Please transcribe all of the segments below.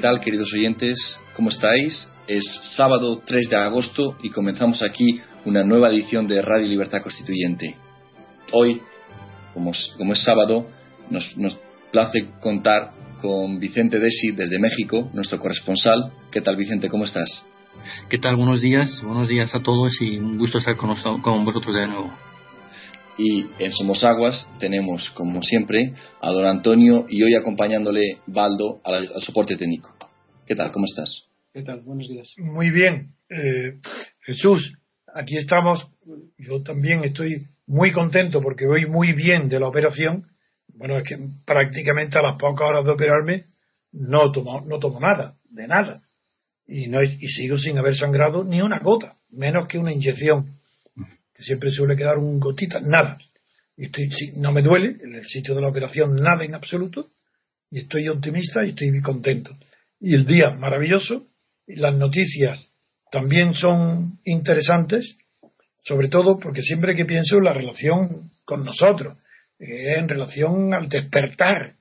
¿Qué tal, queridos oyentes? ¿Cómo estáis? Es sábado 3 de agosto y comenzamos aquí una nueva edición de Radio Libertad Constituyente. Hoy, como, es sábado, nos, nos place contar con Vicente Desi desde México, nuestro corresponsal. ¿Qué tal, Vicente? ¿Cómo estás? ¿Qué tal? Buenos días. Buenos días a todos y un gusto estar con, con vosotros de nuevo. Y en Somos Aguas tenemos, como siempre, a don Antonio y hoy acompañándole Baldo al, soporte técnico. ¿Qué tal? ¿Cómo estás? ¿Qué tal? Buenos días. Muy bien. Eh, Jesús, aquí estamos. Yo también estoy muy contento porque voy muy bien de la operación. Bueno, es que prácticamente a las pocas horas de operarme no tomo, no tomo nada, de nada. Y, no, y sigo sin haber sangrado ni una gota, menos que una inyección siempre suele quedar un gotita, nada. Y estoy, no me duele, en el sitio de la operación nada en absoluto, y estoy optimista y estoy contento. Y el día maravilloso, y las noticias también son interesantes, sobre todo porque siempre que pienso en la relación con nosotros, eh, en relación al despertar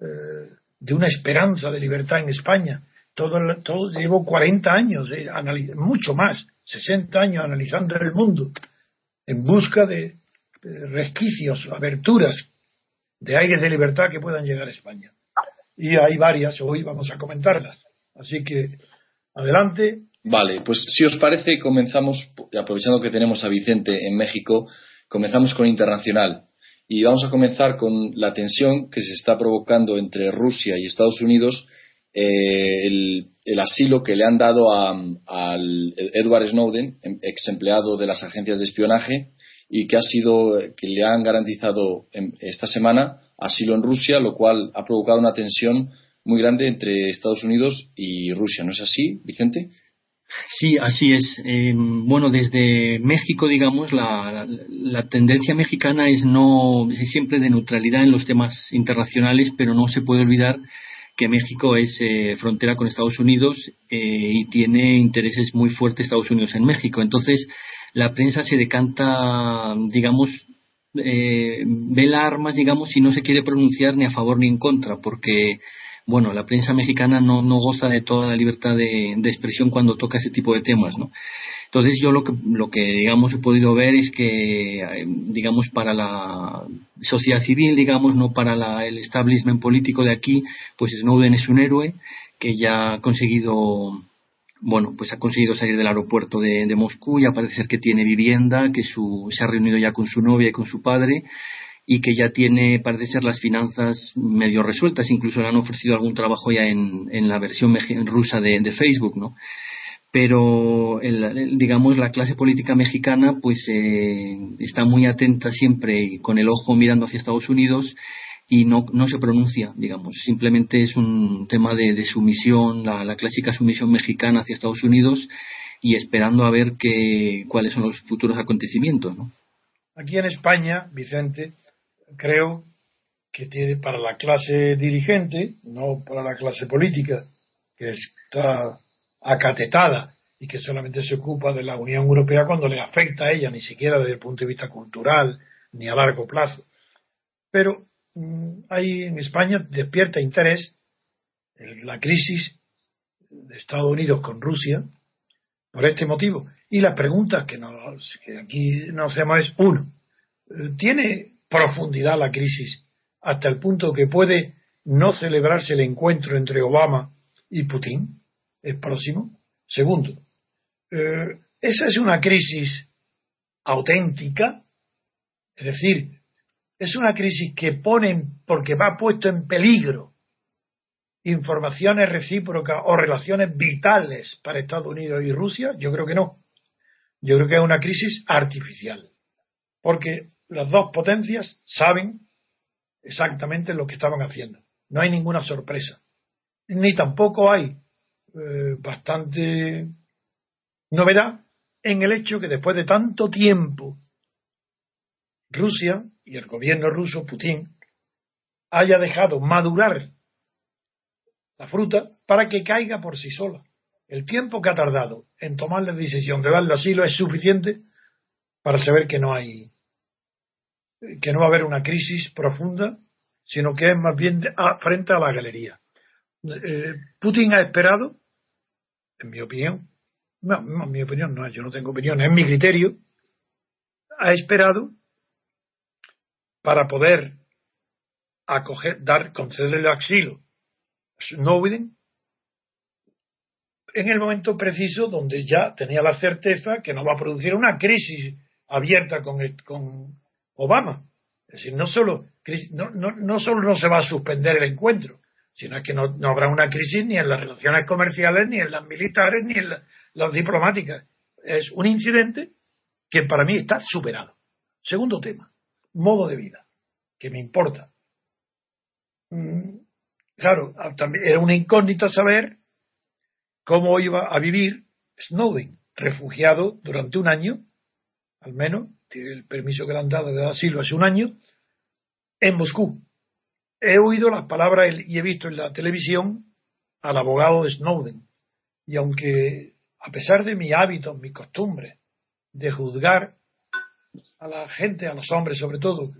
eh, de una esperanza de libertad en España. Todo, todo llevo 40 años, eh, mucho más, 60 años analizando el mundo en busca de, resquicios, aberturas de aires de libertad que puedan llegar a España. Y hay varias, hoy vamos a comentarlas. Así que, adelante. Vale, pues si os parece, comenzamos, aprovechando que tenemos a Vicente en México, comenzamos con Internacional. Y vamos a comenzar con la tensión que se está provocando entre Rusia y Estados Unidos, eh, el, asilo que le han dado al Edward Snowden, em, ex empleado de las agencias de espionaje, y que ha sido que le han garantizado em, esta semana asilo en Rusia, lo cual ha provocado una tensión muy grande entre Estados Unidos y Rusia. ¿No es así, Vicente? Sí, así es. Em, bueno, desde México, digamos, la, la, tendencia mexicana es no es siempre de neutralidad en los temas internacionales, pero no se puede olvidar que México es eh, frontera con Estados Unidos eh, y tiene intereses muy fuertes Estados Unidos en México. Entonces, la prensa se decanta, digamos, eh, ve las armas, digamos, y no se quiere pronunciar ni a favor ni en contra, porque, bueno, la prensa mexicana no, no goza de toda la libertad de, de expresión cuando toca ese tipo de temas, ¿no? Entonces yo lo que, lo que digamos he podido ver es que, eh, digamos, para la sociedad civil, digamos, no para la, el establishment político de aquí, pues Snowden es un héroe que ya ha conseguido, bueno, pues ha conseguido salir del aeropuerto de, Moscú, ya parece ser que tiene vivienda, que su, se ha reunido ya con su novia y con su padre, y que ya tiene, parece ser, las finanzas medio resueltas, incluso le han ofrecido algún trabajo ya en, la versión rusa de Facebook, ¿no? Pero digamos la clase política mexicana pues eh, está muy atenta siempre con el ojo mirando hacia Estados Unidos y no, no se pronuncia, digamos, simplemente es un tema de, sumisión, la, clásica sumisión mexicana hacia Estados Unidos y esperando a ver qué, cuáles son los futuros acontecimientos. ¿no? Aquí en España, Vicente, creo que tiene para la clase dirigente, no para la clase política, que está acatetada y que solamente se ocupa de la Unión Europea cuando le afecta a ella, ni siquiera desde el punto de vista cultural ni a largo plazo. Pero mm, hay en España despierta interés la crisis de Estados Unidos con Rusia por este motivo. Y la pregunta que, nos, que aquí nos hacemos es, uno, ¿tiene profundidad la crisis hasta el punto que puede no celebrarse el encuentro entre Obama y Putin? El próximo. Segundo, eh, esa es una crisis auténtica, es decir, es una crisis que pone, porque va puesto en peligro informaciones recíprocas o relaciones vitales para Estados Unidos y Rusia, yo creo que no. Yo creo que es una crisis artificial, porque las dos potencias saben exactamente lo que estaban haciendo. No hay ninguna sorpresa. Ni tampoco hay eh, bastante novedad en el hecho que después de tanto tiempo Rusia y el gobierno ruso, Putin, haya dejado madurar la fruta para que caiga por sí sola. El tiempo que ha tardado en tomar la decisión de darle asilo es suficiente para saber que no hay, que no va a haber una crisis profunda, sino que es más bien frente a la galería. Eh, Putin ha esperado, en mi opinión, no, en mi opinión no, yo no tengo opinión, es mi criterio, ha esperado para poder acoger, dar, concederle el asilo a Snowden en el momento preciso donde ya tenía la certeza que no va a producir una crisis abierta con, con Obama. Es decir, no solo, no, no, no solo no se va a suspender el encuentro, sino que no, no, habrá una crisis ni en las relaciones comerciales, ni en las militares, ni en las diplomáticas. Es un incidente que para mí está superado. Segundo tema, modo de vida, que me importa. Mm, claro, también era una incógnita saber cómo iba a vivir Snowden, refugiado durante un año, al menos, tiene el permiso que le han dado de asilo hace un año, en Moscú. He oído las palabras y he visto en la televisión al abogado de Snowden. Y aunque, a pesar de mi hábito, mi costumbre de juzgar a la gente, a los hombres sobre todo,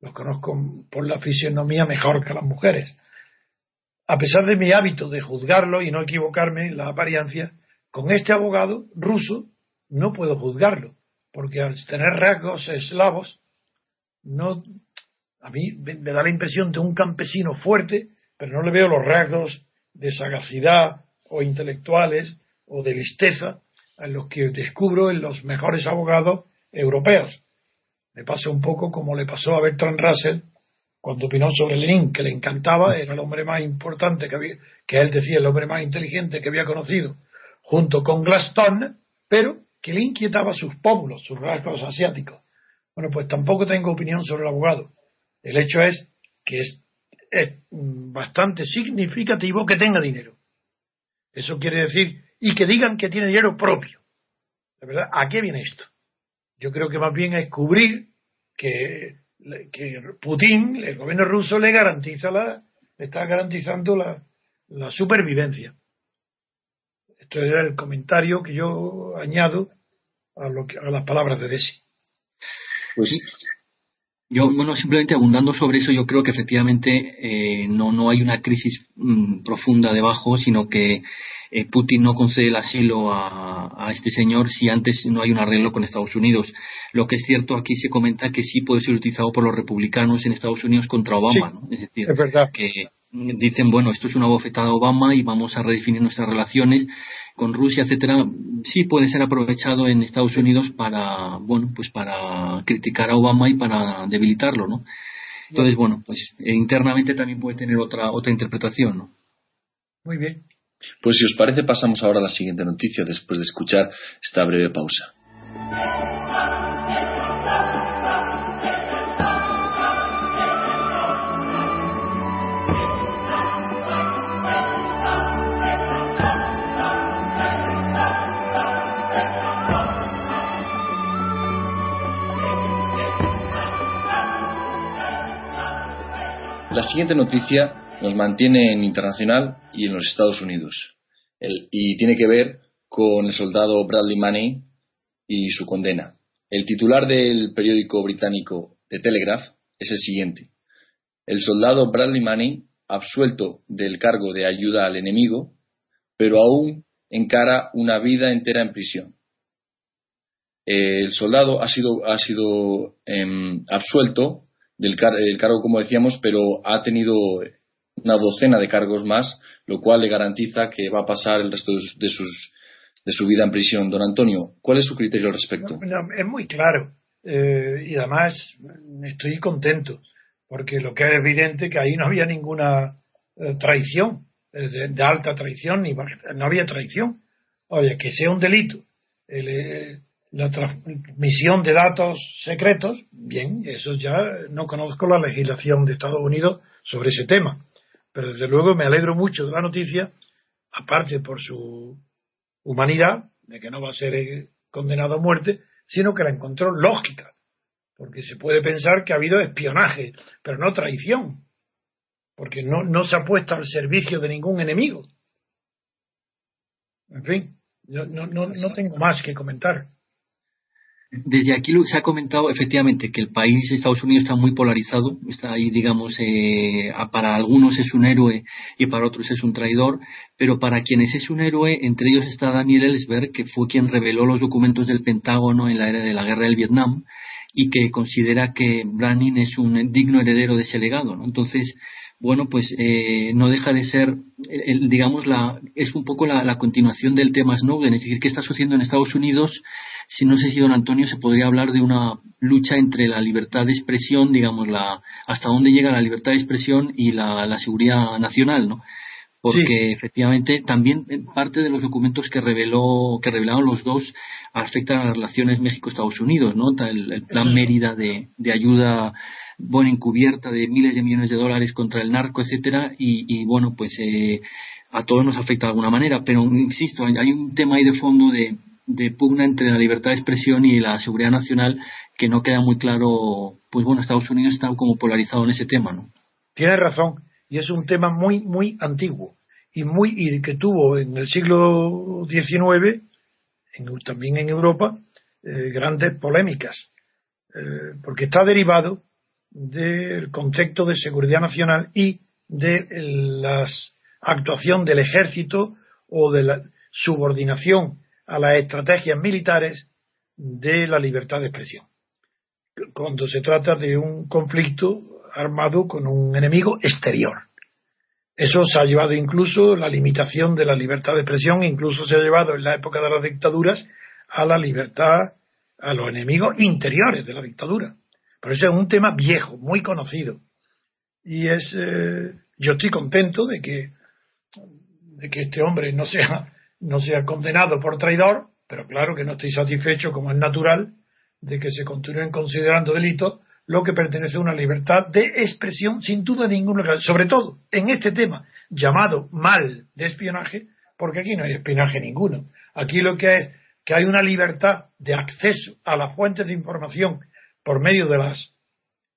los conozco por la fisionomía mejor que a las mujeres, a pesar de mi hábito de juzgarlo y no equivocarme en la apariencia, con este abogado ruso no puedo juzgarlo, porque al tener rasgos eslavos, no, a mí me da la impresión de un campesino fuerte, pero no le veo los rasgos de sagacidad o intelectuales o de listeza en los que descubro en los mejores abogados europeos. Me pasa un poco como le pasó a Bertrand Russell cuando opinó sobre Lenin, que le encantaba, era el hombre más importante que había, que él decía el hombre más inteligente que había conocido, junto con Gladstone, pero que le inquietaba sus pómulos, sus rasgos asiáticos. Bueno, pues tampoco tengo opinión sobre el abogado. El hecho es que es, bastante significativo que tenga dinero. Eso quiere decir, y que digan que tiene dinero propio. De verdad, ¿a qué viene esto? Yo creo que más bien es cubrir que que Putin, el gobierno ruso, le garantiza la, está garantizando la, la supervivencia. Esto era el comentario que yo añado a, lo que, a las palabras de Desi. Pues yo, bueno, simplemente abundando sobre eso, yo creo que efectivamente eh, no, no hay una crisis mm, profunda debajo, sino que eh, Putin no concede el asilo a, a, este señor si antes no hay un arreglo con Estados Unidos. Lo que es cierto, aquí se comenta que sí puede ser utilizado por los republicanos en Estados Unidos contra Obama. ¿no? Es decir, que dicen, bueno, esto es una bofetada a Obama y vamos a redefinir nuestras relaciones con Rusia, etcétera, sí puede ser aprovechado en Estados Unidos para, bueno, pues para criticar a Obama y para debilitarlo, ¿no? Entonces, bueno, pues eh, internamente también puede tener otra otra interpretación, ¿no? Muy bien. Pues si os parece, pasamos ahora a la siguiente noticia después de escuchar esta breve pausa. La siguiente noticia nos mantiene en internacional y en los Estados Unidos. y tiene que ver con el soldado Bradley Manning y su condena. El titular del periódico británico The Telegraph es el siguiente. El soldado Bradley Manning, absuelto del cargo de ayuda al enemigo, pero aún encara una vida entera en prisión. El soldado ha sido, ha sido em, absuelto del, cargo, como decíamos, pero ha tenido una docena de cargos más, lo cual le garantiza que va a pasar el resto de, sus, de su vida en prisión. Don Antonio, ¿cuál es su criterio al respecto? es muy claro eh, y además estoy contento porque lo que es evidente que ahí no había ninguna eh, traición, eh, de, alta traición, ni no había traición. Oye, que sea un delito la transmisión de datos secretos, bien, eso ya no conozco la legislación de Estados Unidos sobre ese tema, pero desde luego me alegro mucho de la noticia, aparte por su humanidad, de que no va a ser eh, condenado a muerte, sino que la encontró lógica, porque se puede pensar que ha habido espionaje, pero no traición, porque no, no se ha puesto al servicio de ningún enemigo. En fin, no, no, no tengo más que comentar. Desde aquí se ha comentado efectivamente que el país, Estados Unidos, está muy polarizado. Está ahí, digamos, eh, para algunos es un héroe y para otros es un traidor. Pero para quienes es un héroe, entre ellos está Daniel Ellsberg, que fue quien reveló los documentos del Pentágono en la era de la guerra del Vietnam y que considera que Branning es un digno heredero de ese legado. ¿no? Entonces, bueno, pues eh, no deja de ser, digamos, la, es un poco la, continuación del tema Snowden, es decir, qué está sucediendo en Estados Unidos. Si no sé si don Antonio se podría hablar de una lucha entre la libertad de expresión, digamos, la, hasta dónde llega la libertad de expresión y la, la seguridad nacional, ¿no? porque efectivamente también parte de los documentos que reveló que revelaron los dos afectan a las relaciones México-Estados Unidos, ¿no? El, plan Mérida de, de, ayuda buena encubierta de miles de millones de dólares contra el narco, etcétera, y, bueno, pues eh, a todos nos afecta de alguna manera, pero insisto, hay un tema ahí de fondo de, de pugna entre la libertad de expresión y la seguridad nacional que no queda muy claro, pues bueno, Estados Unidos está como polarizado en ese tema, ¿no? Tiene razón y es un tema muy, muy antiguo y, muy, y que tuvo en el siglo XIX, también en Europa, eh, grandes polémicas, eh, porque está derivado del concepto de seguridad nacional y de la actuación del ejército o de la subordinación a las estrategias militares de la libertad de expresión. Cuando se trata de un conflicto armado con un enemigo exterior. Eso se ha llevado incluso la limitación de la libertad de expresión, incluso se ha llevado en la época de las dictaduras a la libertad, a los enemigos interiores de la dictadura. Pero eso es un tema viejo, muy conocido. Y es, eh, yo estoy contento de que, de que este hombre no sea, no sea condenado por traidor, pero claro que no estoy satisfecho, como es natural, de que se continúen considerando delitos lo que pertenece a una libertad de expresión sin duda ninguna, sobre todo en este tema llamado mal de espionaje, porque aquí no hay espionaje ninguno. Aquí lo que es que hay una libertad de acceso a las fuentes de información por medio de las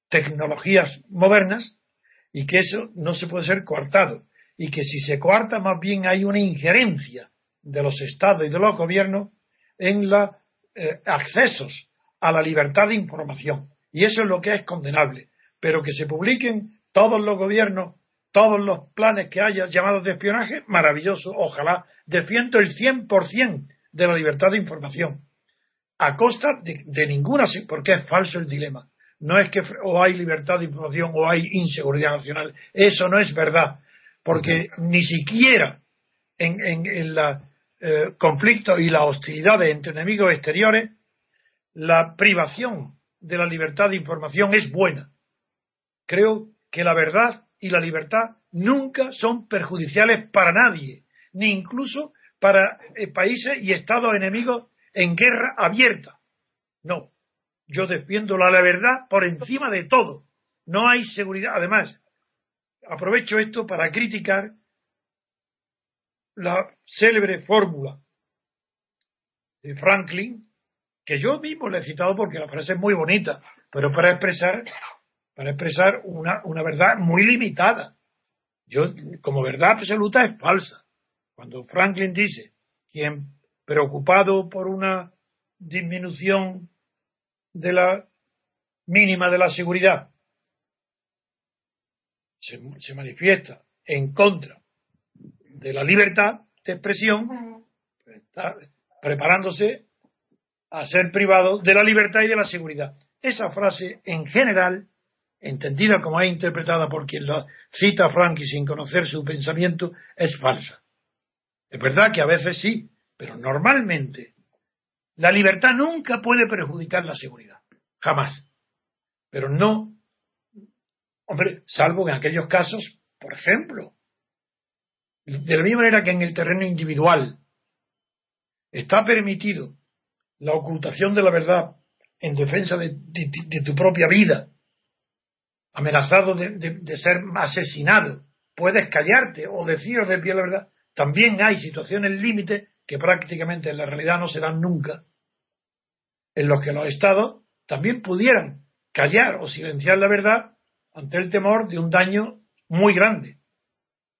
tecnologías modernas y que eso no se puede ser coartado y que si se coarta más bien hay una injerencia de los estados y de los gobiernos en los eh, accesos a la libertad de información y eso es lo que es condenable. Pero que se publiquen todos los gobiernos, todos los planes que haya llamados de espionaje, maravilloso. Ojalá defiendo el 100% de la libertad de información. A costa de, ninguna, porque es falso el dilema. No es que o hay libertad de información o hay inseguridad nacional. Eso no es verdad. Porque ni siquiera en, el eh, conflicto y la hostilidad entre enemigos exteriores, la privación de la libertad de información es buena. Creo que la verdad y la libertad nunca son perjudiciales para nadie, ni incluso para eh, países y estados enemigos en guerra abierta. No, yo defiendo la verdad por encima de todo. No hay seguridad. Además, aprovecho esto para criticar la célebre fórmula de Franklin que yo mismo le he citado porque la frase es muy bonita, pero para expresar, para expresar una, una verdad muy limitada. Yo, como verdad absoluta es falsa. Cuando Franklin dice, quien preocupado por una disminución de la mínima de la seguridad se, se manifiesta en contra de la libertad de expresión, está preparándose a ser privado de la libertad y de la seguridad. Esa frase, en general, entendida como es interpretada por quien la cita y sin conocer su pensamiento, es falsa. Es verdad que a veces sí, pero normalmente la libertad nunca puede perjudicar la seguridad. Jamás. Pero no, hombre, salvo en aquellos casos, por ejemplo, de la misma manera que en el terreno individual está permitido la ocultación de la verdad en defensa de, tu propia vida, amenazado de, ser asesinado, puedes callarte o decir de pie la verdad. También hay situaciones límite que prácticamente en la realidad no se dan nunca, en los que los estados también pudieran callar o silenciar la verdad ante el temor de un daño muy grande,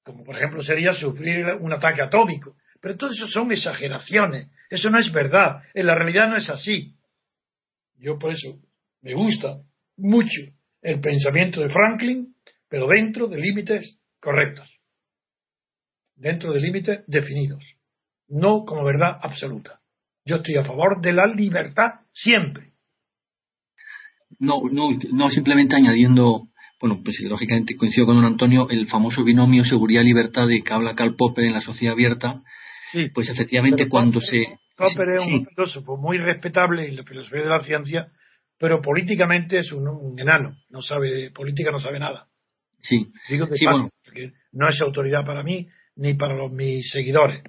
como por ejemplo sería sufrir un ataque atómico. Pero todo eso son exageraciones eso no es verdad. En la realidad no es así. Yo por eso me gusta mucho el pensamiento de Franklin, pero dentro de límites correctos, dentro de límites definidos, no como verdad absoluta. Yo estoy a favor de la libertad siempre. No, no, no simplemente añadiendo, bueno, pues lógicamente coincido con don Antonio, el famoso binomio seguridad-libertad de que habla Karl Popper en la sociedad abierta, sí, pues efectivamente cuando se... Popper es un filósofo muy respetable en la filosofía de la ciencia, pero políticamente es un, enano, no sabe, política no sabe nada. Sí, Digo que no es autoridad para mí ni para los, mis seguidores.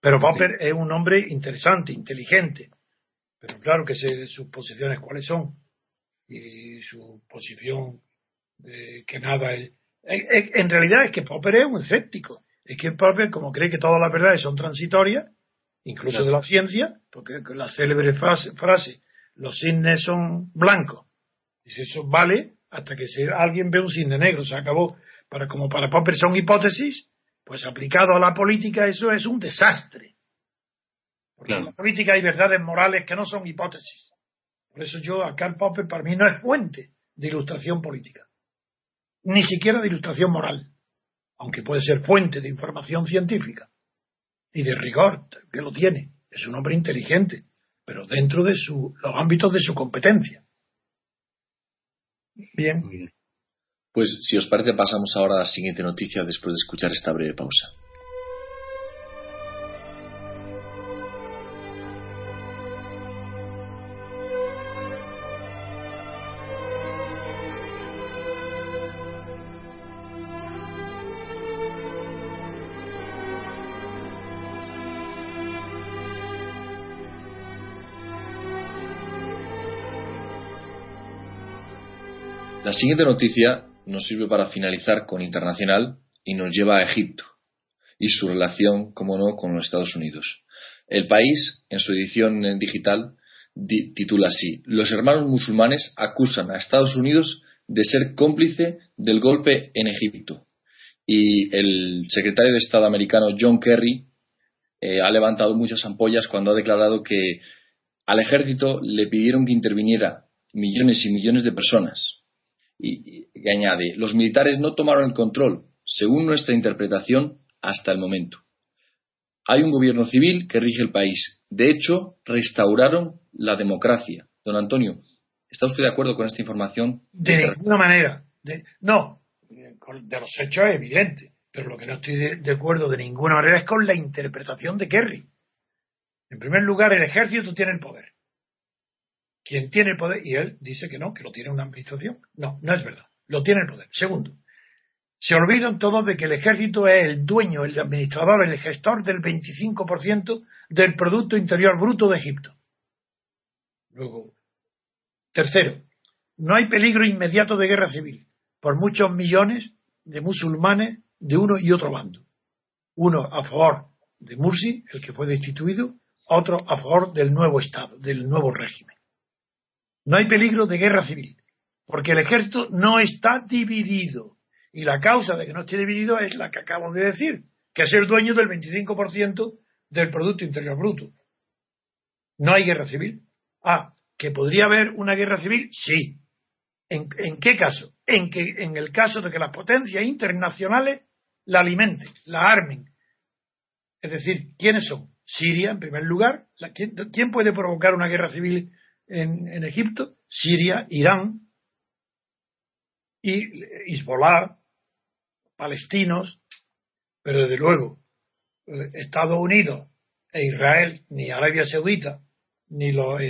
Pero Popper es un hombre interesante, inteligente. Pero claro que sé sus posiciones cuáles son. Y su posición de que nada es. En realidad es que Popper es un escéptico. Es que Popper, como cree que todas las verdades son transitorias, incluso de la ciencia, porque la célebre frase, los cisnes son blancos. Dice, eso vale hasta que si alguien ve un cisne negro, se acabó. Para, como para Popper son hipótesis, pues aplicado a la política eso es un desastre. Porque en la política hay verdades morales que no son hipótesis. Por eso yo, a Karl Popper para mí no es fuente de ilustración política. Ni siquiera de ilustración moral. Aunque puede ser fuente de información científica. Y de rigor, que lo tiene. Es un hombre inteligente, pero dentro de su, los ámbitos de su competencia. Bien. Pues si os parece pasamos ahora a la siguiente noticia después de escuchar esta breve pausa. Siguiente noticia nos sirve para finalizar con internacional y nos lleva a Egipto y su relación, como no, con los Estados Unidos. El país, en su edición digital, titula así: Los hermanos musulmanes acusan a Estados Unidos de ser cómplice del golpe en Egipto. Y el secretario de Estado americano John Kerry eh, ha levantado muchas ampollas cuando ha declarado que al ejército le pidieron que interviniera millones y millones de personas y, añade, los militares no tomaron el control, según nuestra interpretación, hasta el momento. Hay un gobierno civil que rige el país. De hecho, restauraron la democracia. Don Antonio, ¿está usted de acuerdo con esta información? De ninguna manera. no, de los hechos es evidente. Pero lo que no estoy de, acuerdo de ninguna manera es con la interpretación de Kerry. En primer lugar, el ejército tiene el poder quien tiene poder, y él dice que no, que lo tiene una administración. No, no es verdad. Lo tiene el poder. Segundo, se olvidan todos de que el ejército es el dueño, el administrador, el gestor del 25% del Producto Interior Bruto de Egipto. Luego, tercero, no hay peligro inmediato de guerra civil por muchos millones de musulmanes de uno y otro bando. Uno a favor de Mursi, el que fue destituido, otro a favor del nuevo Estado, del nuevo régimen. No hay peligro de guerra civil, porque el ejército no está dividido. Y la causa de que no esté dividido es la que acabo de decir, que es el dueño del 25% del Producto Interior Bruto. No hay guerra civil. Ah, ¿que podría haber una guerra civil? Sí. ¿En, qué caso? En, que, en el caso de que las potencias internacionales la alimenten, la armen. Es decir, ¿quiénes son? Siria, en primer lugar. ¿quién, ¿Quién puede provocar una guerra civil en, Egipto, Siria, Irán y Hezbollah, palestinos, pero desde luego eh, Estados Unidos e Israel, ni Arabia Saudita, ni los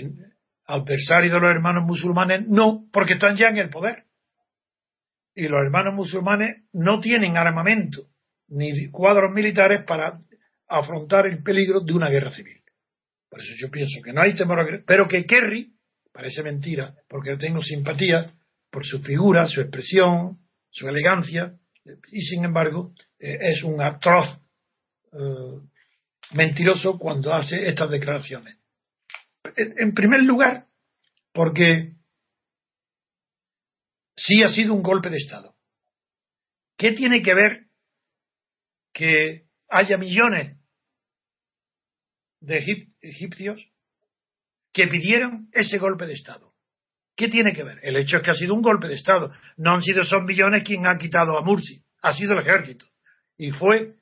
adversarios de los hermanos musulmanes, no, porque están ya en el poder. Y los hermanos musulmanes no tienen armamento ni cuadros militares para afrontar el peligro de una guerra civil. Por eso yo pienso que no hay temor a pero que Kerry, parece mentira, porque tengo simpatía por su figura, su expresión, su elegancia, y sin embargo eh, es un atroz eh, mentiroso cuando hace estas declaraciones. En primer lugar, porque sí ha sido un golpe de Estado. ¿Qué tiene que ver que haya millones de egipcios que pidieran ese golpe de Estado. ¿Qué tiene que ver? El hecho es que ha sido un golpe de Estado. No han sido esos millones quien ha quitado a Mursi, ha sido el ejército. Y fue,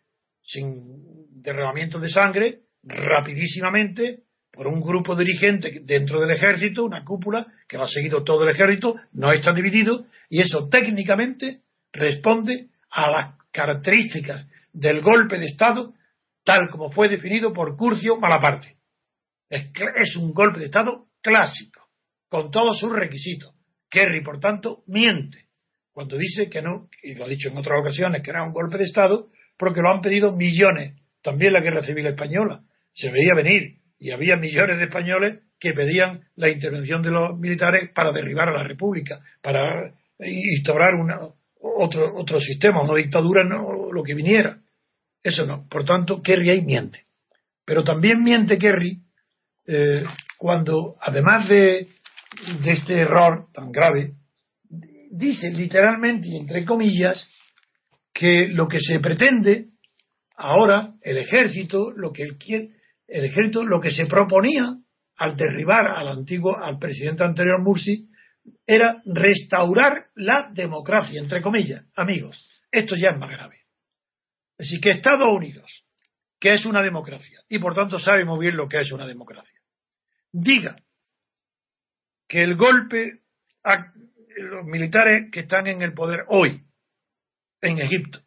sin derramamiento de sangre, rapidísimamente, por un grupo dirigente dentro del ejército, una cúpula que lo ha seguido todo el ejército, no está dividido, y eso técnicamente responde a las características del golpe de Estado tal como fue definido por Curcio Malaparte. Es, un golpe de Estado clásico, con todos sus requisitos. Kerry, por tanto, miente cuando dice que no, y lo ha dicho en otras ocasiones, que era un golpe de Estado, porque lo han pedido millones. También la Guerra Civil Española se veía venir y había millones de españoles que pedían la intervención de los militares para derribar a la República, para instaurar una, otro, otro sistema, una dictadura, no, lo que viniera. Eso no. Por tanto, Kerry ahí miente. Pero también miente Kerry eh, cuando, además de, de este error tan grave, dice literalmente y entre comillas que lo que se pretende ahora, el ejército, lo que quiere, el ejército, lo que se proponía al derribar al antiguo, al presidente anterior Mursi, era restaurar la democracia, entre comillas. Amigos, esto ya es más grave. Así que Estados Unidos, que es una democracia, y por tanto sabe muy bien lo que es una democracia, diga que el golpe a los militares que están en el poder hoy en Egipto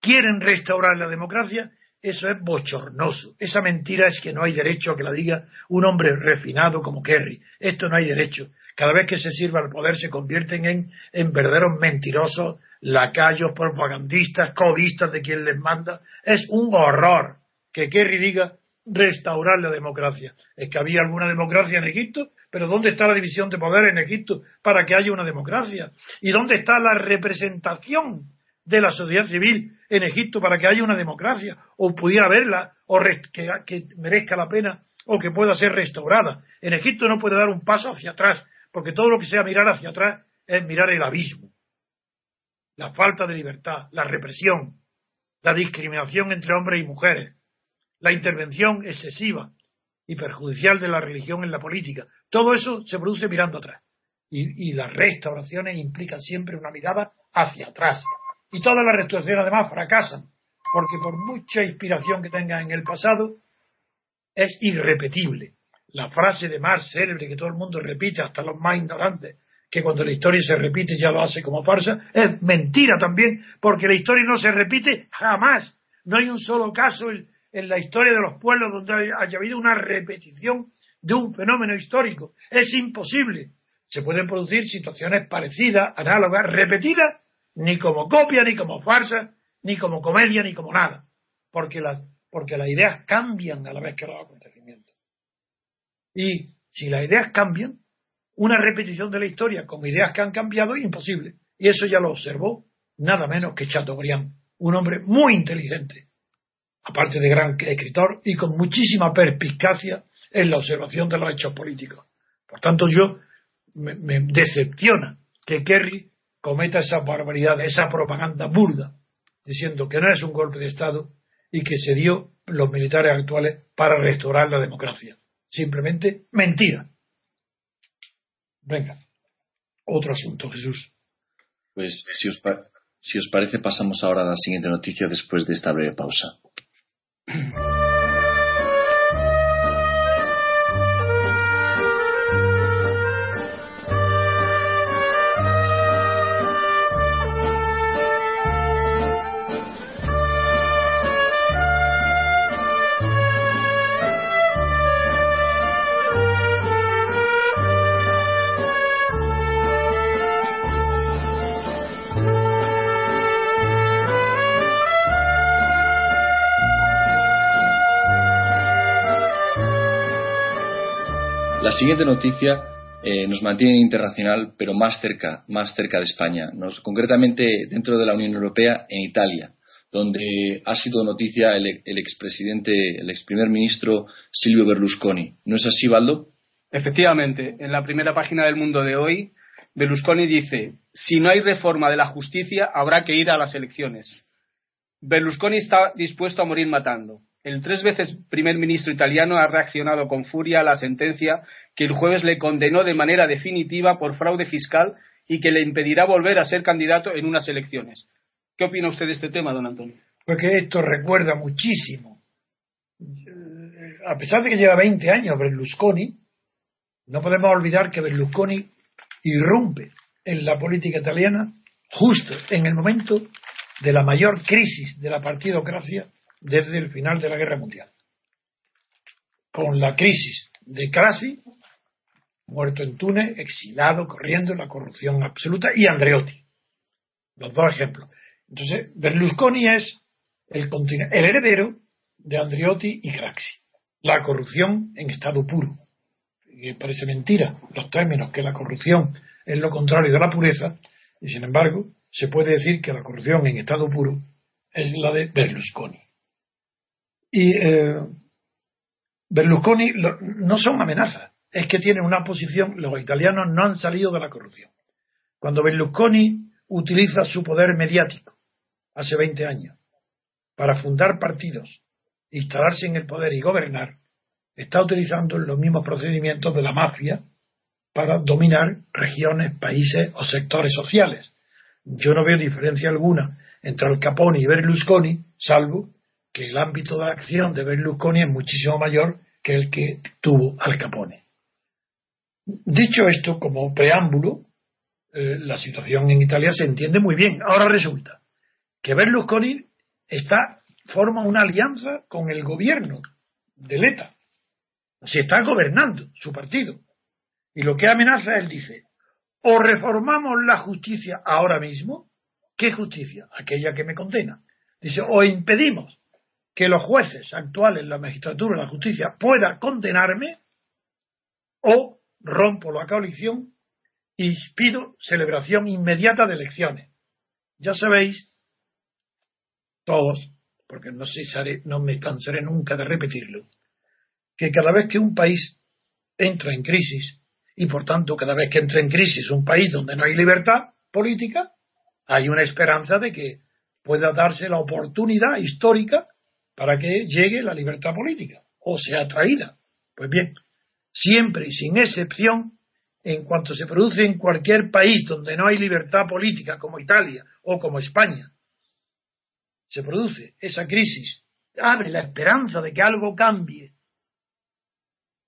quieren restaurar la democracia, eso es bochornoso. Esa mentira es que no hay derecho a que la diga un hombre refinado como Kerry. Esto no hay derecho. Cada vez que se sirva al poder se convierten en, en verdaderos mentirosos, lacayos, propagandistas, codistas de quien les manda. Es un horror que Kerry diga restaurar la democracia. Es que había alguna democracia en Egipto, pero ¿dónde está la división de poder en Egipto para que haya una democracia? ¿Y dónde está la representación de la sociedad civil en Egipto para que haya una democracia, o pudiera haberla, o que, merezca la pena, o que pueda ser restaurada. En Egipto no puede dar un paso hacia atrás, porque todo lo que sea mirar hacia atrás es mirar el abismo. La falta de libertad, la represión, la discriminación entre hombres y mujeres, la intervención excesiva y perjudicial de la religión en la política. Todo eso se produce mirando atrás. Y, las restauraciones implican siempre una mirada hacia atrás, y todas las restauraciones además fracasan, porque por mucha inspiración que tengan en el pasado, es irrepetible. La frase de más célebre que todo el mundo repite, hasta los más ignorantes, que cuando la historia se repite ya lo hace como farsa, es mentira también, porque la historia no se repite jamás. No hay un solo caso en, la historia de los pueblos donde haya habido una repetición de un fenómeno histórico. Es imposible. Se pueden producir situaciones parecidas, análogas, repetidas, ni como copia, ni como farsa, ni como comedia, ni como nada, porque las, porque las ideas cambian a la vez que los acontecimientos. Y si las ideas cambian, una repetición de la historia con ideas que han cambiado es imposible. Y eso ya lo observó nada menos que Chateaubriand, un hombre muy inteligente, aparte de gran escritor y con muchísima perspicacia en la observación de los hechos políticos. Por tanto, yo me, decepciona que Kerry cometa esa barbaridad, esa propaganda burda, diciendo que no es un golpe de Estado y que se dio los militares actuales para restaurar la democracia. Simplemente mentira. Venga, otro asunto, Jesús. Pues si os, si os parece pasamos ahora a la siguiente noticia después de esta breve pausa. Thank you. La siguiente noticia eh, nos mantiene internacional, pero más cerca, más cerca de España, nos, concretamente dentro de la Unión Europea, en Italia, donde ha sido noticia el, expresidente, el ex primer ministro Silvio Berlusconi. ¿No es así, Baldo? Efectivamente, en la primera página del Mundo de hoy, Berlusconi dice: si no hay reforma de la justicia, habrá que ir a las elecciones. Berlusconi está dispuesto a morir matando. El tres veces primer ministro italiano ha reaccionado con furia a la sentencia que el jueves le condenó de manera definitiva por fraude fiscal y que le impedirá volver a ser candidato en unas elecciones. ¿Qué opina usted de este tema, don Antonio? Porque esto recuerda muchísimo. A pesar de que lleva 20 años Berlusconi, no podemos olvidar que Berlusconi irrumpe en la política italiana justo en el momento de la mayor crisis de la partidocracia desde el final de la Guerra Mundial. Con la crisis de Crasi, muerto en Túnez, exilado, corriendo, la corrupción absoluta, y Andreotti. Los dos ejemplos. Entonces, Berlusconi es el, el heredero de Andreotti y Craxi. La corrupción en estado puro. Y parece mentira los términos que la corrupción es lo contrario de la pureza, y sin embargo, se puede decir que la corrupción en estado puro es la de Berlusconi. Y eh, Berlusconi no son amenazas, es que tiene una posición, los italianos no han salido de la corrupción. Cuando Berlusconi utiliza su poder mediático, hace 20 años, para fundar partidos, instalarse en el poder y gobernar, está utilizando los mismos procedimientos de la mafia para dominar regiones, países o sectores sociales. Yo no veo diferencia alguna entre Al Capone y Berlusconi, salvo que el ámbito de acción de Berlusconi es muchísimo mayor que el que tuvo Al Capone. Dicho esto, como preámbulo, eh, la situación en Italia se entiende muy bien. Ahora resulta que Berlusconi está, forma una alianza con el gobierno de ETA. Se está gobernando su partido. Y lo que amenaza, él dice, o reformamos la justicia ahora mismo, ¿qué justicia? Aquella que me condena. Dice, o impedimos que los jueces actuales, la magistratura, la justicia, pueda condenarme, o rompo la coalición y pido celebración inmediata de elecciones. Ya sabéis, todos, porque no, no me cansaré nunca de repetirlo, que cada vez que un país entra en crisis, y por tanto cada vez que entra en crisis un país donde no hay libertad política, hay una esperanza de que pueda darse la oportunidad histórica para que llegue la libertad política o sea traída. Pues bien, siempre y sin excepción, en cuanto se produce en cualquier país donde no hay libertad política, como Italia o como España, se produce esa crisis, abre la esperanza de que algo cambie,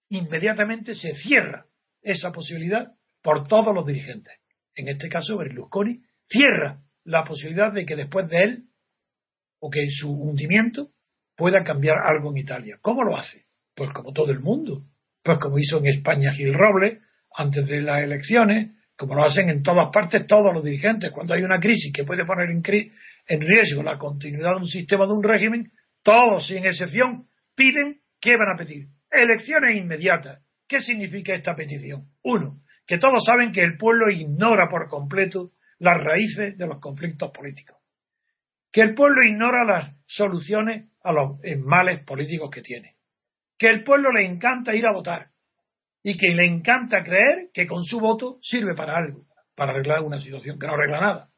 inmediatamente se cierra esa posibilidad por todos los dirigentes. En este caso, Berlusconi cierra la posibilidad de que después de él, o que su hundimiento, pueda cambiar algo en Italia. ¿Cómo lo hace? Pues como todo el mundo. Pues como hizo en España Gil Robles antes de las elecciones, como lo hacen en todas partes todos los dirigentes. Cuando hay una crisis que puede poner en, riesgo la continuidad de un sistema, de un régimen, todos, sin excepción, piden, ¿qué van a pedir? Elecciones inmediatas. ¿Qué significa esta petición? Uno, que todos saben que el pueblo ignora por completo las raíces de los conflictos políticos que el pueblo ignora las soluciones a los males políticos que tiene, que el pueblo le encanta ir a votar y que le encanta creer que con su voto sirve para algo, para arreglar una situación que no arregla nada.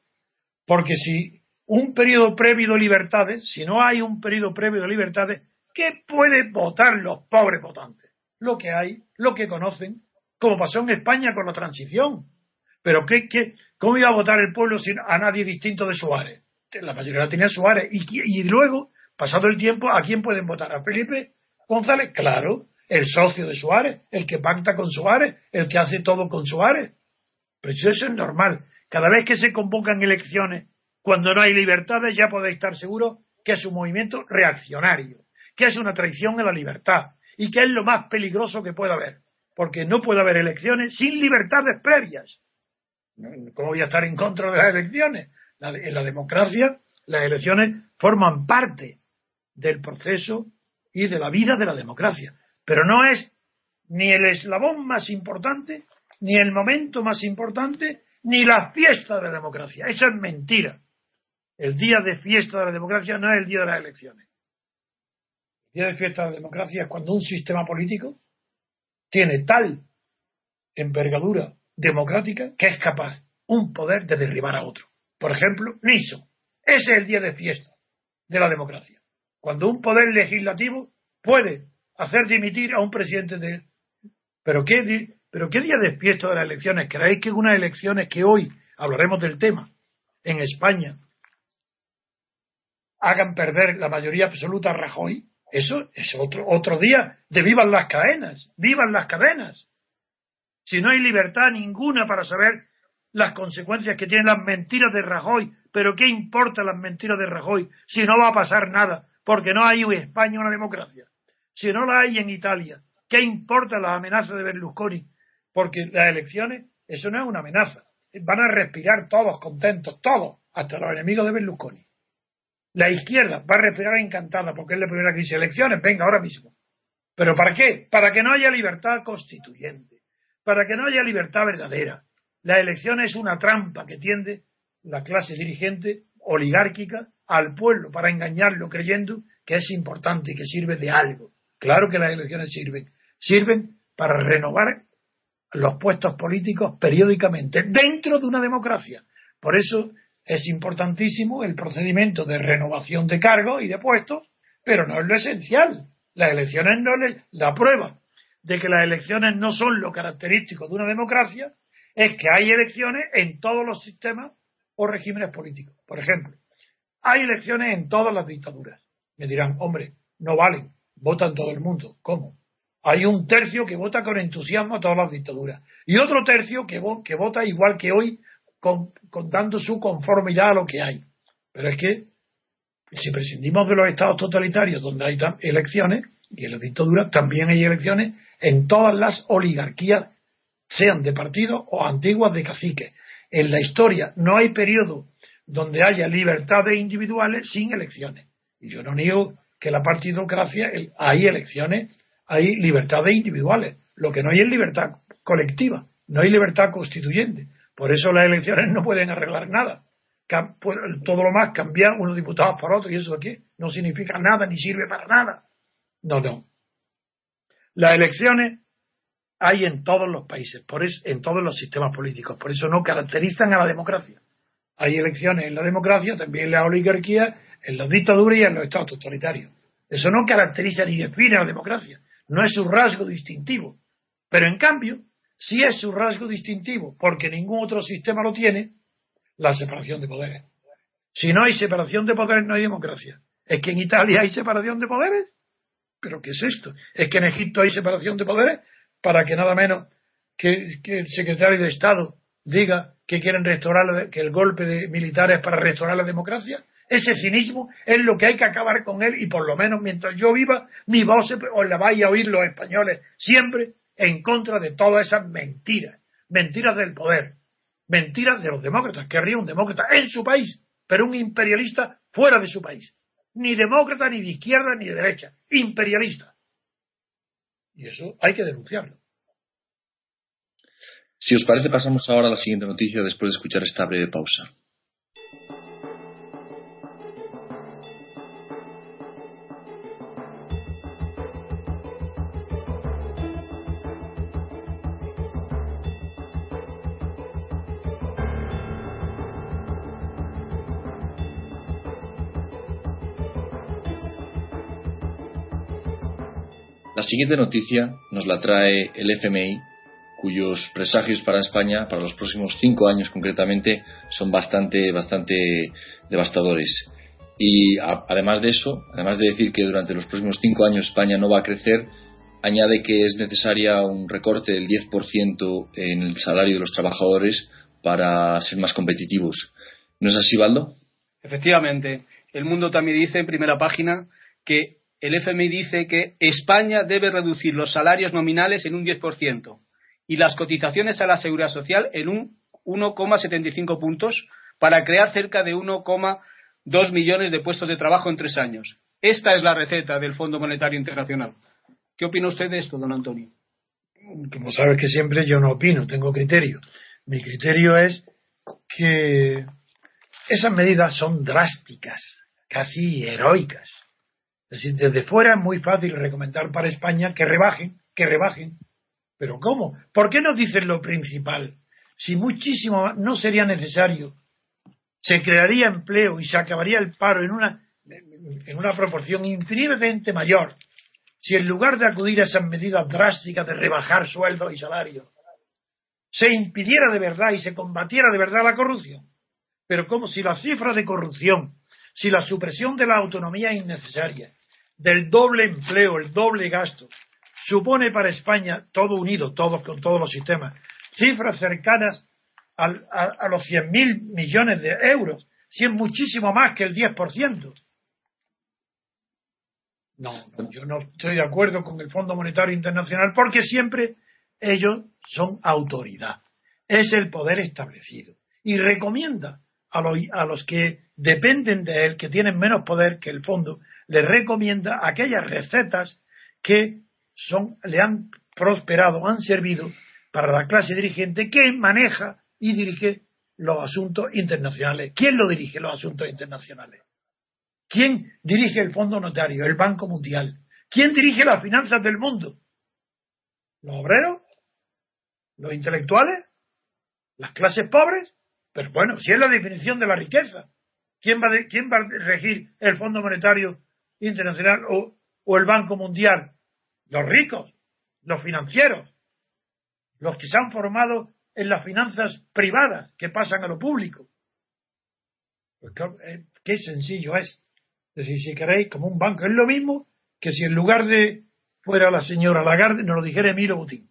Porque si un periodo previo de libertades, si no hay un periodo previo de libertades, ¿qué pueden votar los pobres votantes? Lo que hay, lo que conocen, como pasó en España con la transición. Pero ¿qué, qué, ¿cómo iba a votar el pueblo sin a nadie distinto de Suárez? La mayoría la tenía Suárez. Y, luego, pasado el tiempo, ¿a quién pueden votar? ¿A Felipe González? Claro, el socio de Suárez, el que pacta con Suárez, el que hace todo con Suárez. Pero eso es normal. Cada vez que se convocan elecciones, cuando no hay libertades, ya podéis estar seguros que es un movimiento reaccionario, que es una traición a la libertad y que es lo más peligroso que puede haber. Porque no puede haber elecciones sin libertades previas. ¿Cómo voy a estar en contra de las elecciones? En la democracia, las elecciones forman parte del proceso y de la vida de la democracia. Pero no es ni el eslabón más importante, ni el momento más importante, ni la fiesta de la democracia. Eso es mentira. El día de fiesta de la democracia no es el día de las elecciones. El día de fiesta de la democracia es cuando un sistema político tiene tal envergadura democrática que es capaz un poder de derribar a otro. Por ejemplo, Niso. Ese es el día de fiesta de la democracia. Cuando un poder legislativo puede hacer dimitir a un presidente de... Pero qué, pero qué día despierto de las elecciones. ¿Creéis que unas elecciones que hoy hablaremos del tema en España hagan perder la mayoría absoluta a Rajoy? Eso es otro, otro día de vivan las cadenas, vivan las cadenas. Si no hay libertad ninguna para saber las consecuencias que tienen las mentiras de Rajoy, pero ¿qué importa las mentiras de Rajoy si no va a pasar nada? Porque no hay en España una democracia. Si no la hay en Italia, ¿qué importa las amenazas de Berlusconi? Porque las elecciones, eso no es una amenaza. Van a respirar todos contentos, todos, hasta los enemigos de Berlusconi. La izquierda va a respirar encantada porque es la primera crisis elecciones. Venga, ahora mismo. ¿Pero para qué? Para que no haya libertad constituyente. Para que no haya libertad verdadera. La elección es una trampa que tiende la clase dirigente oligárquica al pueblo para engañarlo creyendo que es importante y que sirve de algo. Claro que las elecciones sirven. Sirven para renovar los puestos políticos periódicamente dentro de una democracia. Por eso es importantísimo el procedimiento de renovación de cargos y de puestos, pero no es lo esencial. Las elecciones no le, la prueba de que las elecciones no son lo característico de una democracia es que hay elecciones en todos los sistemas o regímenes políticos. Por ejemplo, hay elecciones en todas las dictaduras. Me dirán, hombre, no valen, votan todo el mundo. ¿Cómo? Hay un tercio que vota con entusiasmo a todas las dictaduras y otro tercio que, que vota igual que hoy con, dando su conformidad a lo que hay. Pero es que si prescindimos de los estados totalitarios donde hay elecciones, y en las dictaduras también hay elecciones en todas las oligarquías, sean de partido o antiguas de caciques. En la historia no hay periodo donde haya libertades individuales sin elecciones. Y yo no niego que la partidocracia hay elecciones, hay libertades individuales. Lo que no hay es libertad colectiva, no hay libertad constituyente. Por eso las elecciones no pueden arreglar nada. Pues, todo lo más cambiar unos diputados por otros y eso aquí no significa nada ni sirve para nada. No, no. Las elecciones hay en todos los países, por eso, en todos los sistemas políticos, por eso no caracterizan a la democracia. Hay elecciones en la democracia, también en la oligarquía, en las dictaduras y en los estados totalitarios. Eso no caracteriza ni define a la democracia, no es su rasgo distintivo. Pero en cambio, si es su rasgo distintivo, porque ningún otro sistema lo tiene, la separación de poderes. Si no hay separación de poderes, no hay democracia. ¿Es que en Italia hay separación de poderes? ¿Pero qué es esto? ¿Es que en Egipto hay separación de poderes? Para que nada menos que, el secretario de Estado diga que quieren restaurar, que el golpe de militares para restaurar la democracia. Ese cinismo es lo que hay que acabar con él y por lo menos mientras yo viva, mi voz os la vaya a oír los españoles siempre en contra de todas esas mentiras, mentiras del poder, mentiras de los demócratas. Querría un demócrata en su país, pero un imperialista fuera de su país. Ni demócrata, ni de izquierda, ni de derecha. Imperialista. Y eso hay que denunciarlo. Si os parece, pasamos ahora a la siguiente noticia después de escuchar esta breve pausa. Siguiente noticia nos la trae el FMI, cuyos presagios para España, para los próximos cinco años concretamente, son bastante, bastante devastadores. Y además de eso, además de decir que durante los próximos cinco años España no va a crecer, añade que es necesaria un recorte del 10% en el salario de los trabajadores para ser más competitivos. ¿No es así, Baldo? Efectivamente. El mundo también dice en primera página que el FMI dice que España debe reducir los salarios nominales en un 10% y las cotizaciones a la seguridad social en un 1,75 puntos para crear cerca de 1,2 millones de puestos de trabajo en tres años. Esta es la receta del Fondo Monetario Internacional. ¿Qué opina usted de esto, don Antonio? Como sabes que siempre yo no opino, tengo criterio. Mi criterio es que esas medidas son drásticas, casi heroicas. Es decir, desde fuera es muy fácil recomendar para España que rebajen, que rebajen. Pero ¿cómo? ¿Por qué no dicen lo principal? Si muchísimo no sería necesario, se crearía empleo y se acabaría el paro en una en una proporción infinitamente mayor si en lugar de acudir a esas medidas drásticas de rebajar sueldos y salarios, se impidiera de verdad y se combatiera de verdad la corrupción. Pero como si las cifras de corrupción, si la supresión de la autonomía innecesaria, del doble empleo, el doble gasto, supone para España, todo unido, todos con todos los sistemas, cifras cercanas a, a los 100.000 millones de euros, si es muchísimo más que el 10%. No, yo no estoy de acuerdo con el Fondo Monetario Internacional porque siempre ellos son autoridad. Es el poder establecido. Y recomienda a los, que dependen de él, que tienen menos poder que el fondo, les recomienda aquellas recetas que son, le han prosperado, han servido para la clase dirigente que maneja y dirige los asuntos internacionales. ¿Quién lo dirige los asuntos internacionales? ¿Quién dirige el Fondo Monetario? El Banco Mundial. ¿Quién dirige las finanzas del mundo? ¿Los obreros? ¿Los intelectuales? ¿Las clases pobres? Pero bueno, si es la definición de la riqueza, ¿quién va, a regir el Fondo Monetario Internacional o, o el Banco Mundial? Los ricos, los financieros, los que se han formado en las finanzas privadas que pasan a lo público. Pues eh, qué sencillo es. Es decir, si queréis, como un banco, es lo mismo que si en lugar de fuera la señora Lagarde nos lo dijera Emilio Butín.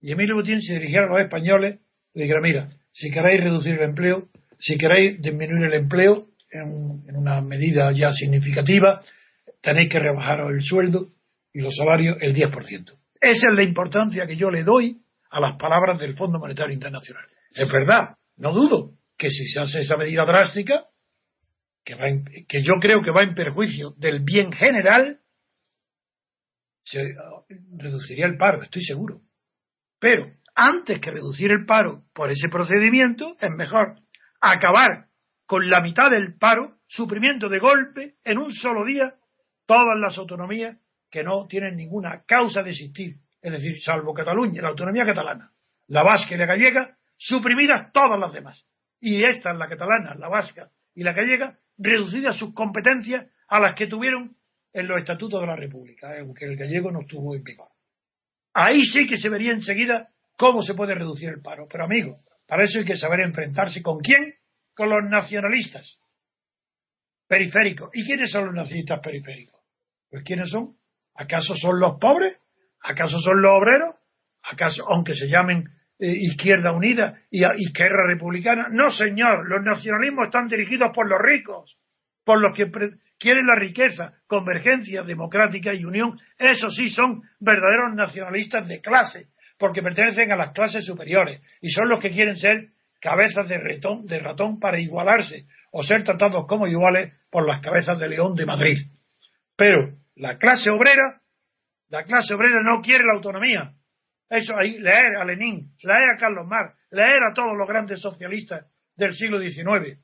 Y Emilio Butín se dirigiera a los españoles y dijera, mira, si queréis reducir el empleo, si queréis disminuir el empleo en, en una medida ya significativa, tenéis que rebajar el sueldo y los salarios el 10%. Esa es la importancia que yo le doy a las palabras del Fondo Monetario Internacional. Es verdad, no dudo que si se hace esa medida drástica, que, va que yo creo que va en perjuicio del bien general, se reduciría el paro, estoy seguro. Pero antes que reducir el paro por ese procedimiento, es mejor acabar con la mitad del paro, suprimiendo de golpe en un solo día todas las autonomías que no tienen ninguna causa de existir, es decir, salvo Cataluña, la autonomía catalana, la vasca y la gallega, suprimidas todas las demás. Y esta, la catalana, la vasca y la gallega, reducidas sus competencias a las que tuvieron en los estatutos de la República, aunque el gallego no estuvo en vigor. Ahí sí que se vería enseguida cómo se puede reducir el paro. Pero amigo, para eso hay que saber enfrentarse con quién, con los nacionalistas periféricos. ¿Y quiénes son los nacionalistas periféricos? Pues ¿quiénes son? ¿Acaso son los pobres? ¿Acaso son los obreros? ¿Acaso, aunque se llamen eh, Izquierda Unida y Izquierda Republicana. No, señor, los nacionalismos están dirigidos por los ricos, por los que quieren la riqueza, convergencia democrática y unión. Eso sí son verdaderos nacionalistas de clase, porque pertenecen a las clases superiores y son los que quieren ser cabezas de ratón, de ratón para igualarse o ser tratados como iguales por las cabezas de león de Madrid. Pero la clase obrera, la clase obrera no quiere la autonomía, eso ahí, leer a Lenin, leer a Carlos Marx, leer a todos los grandes socialistas del siglo XIX,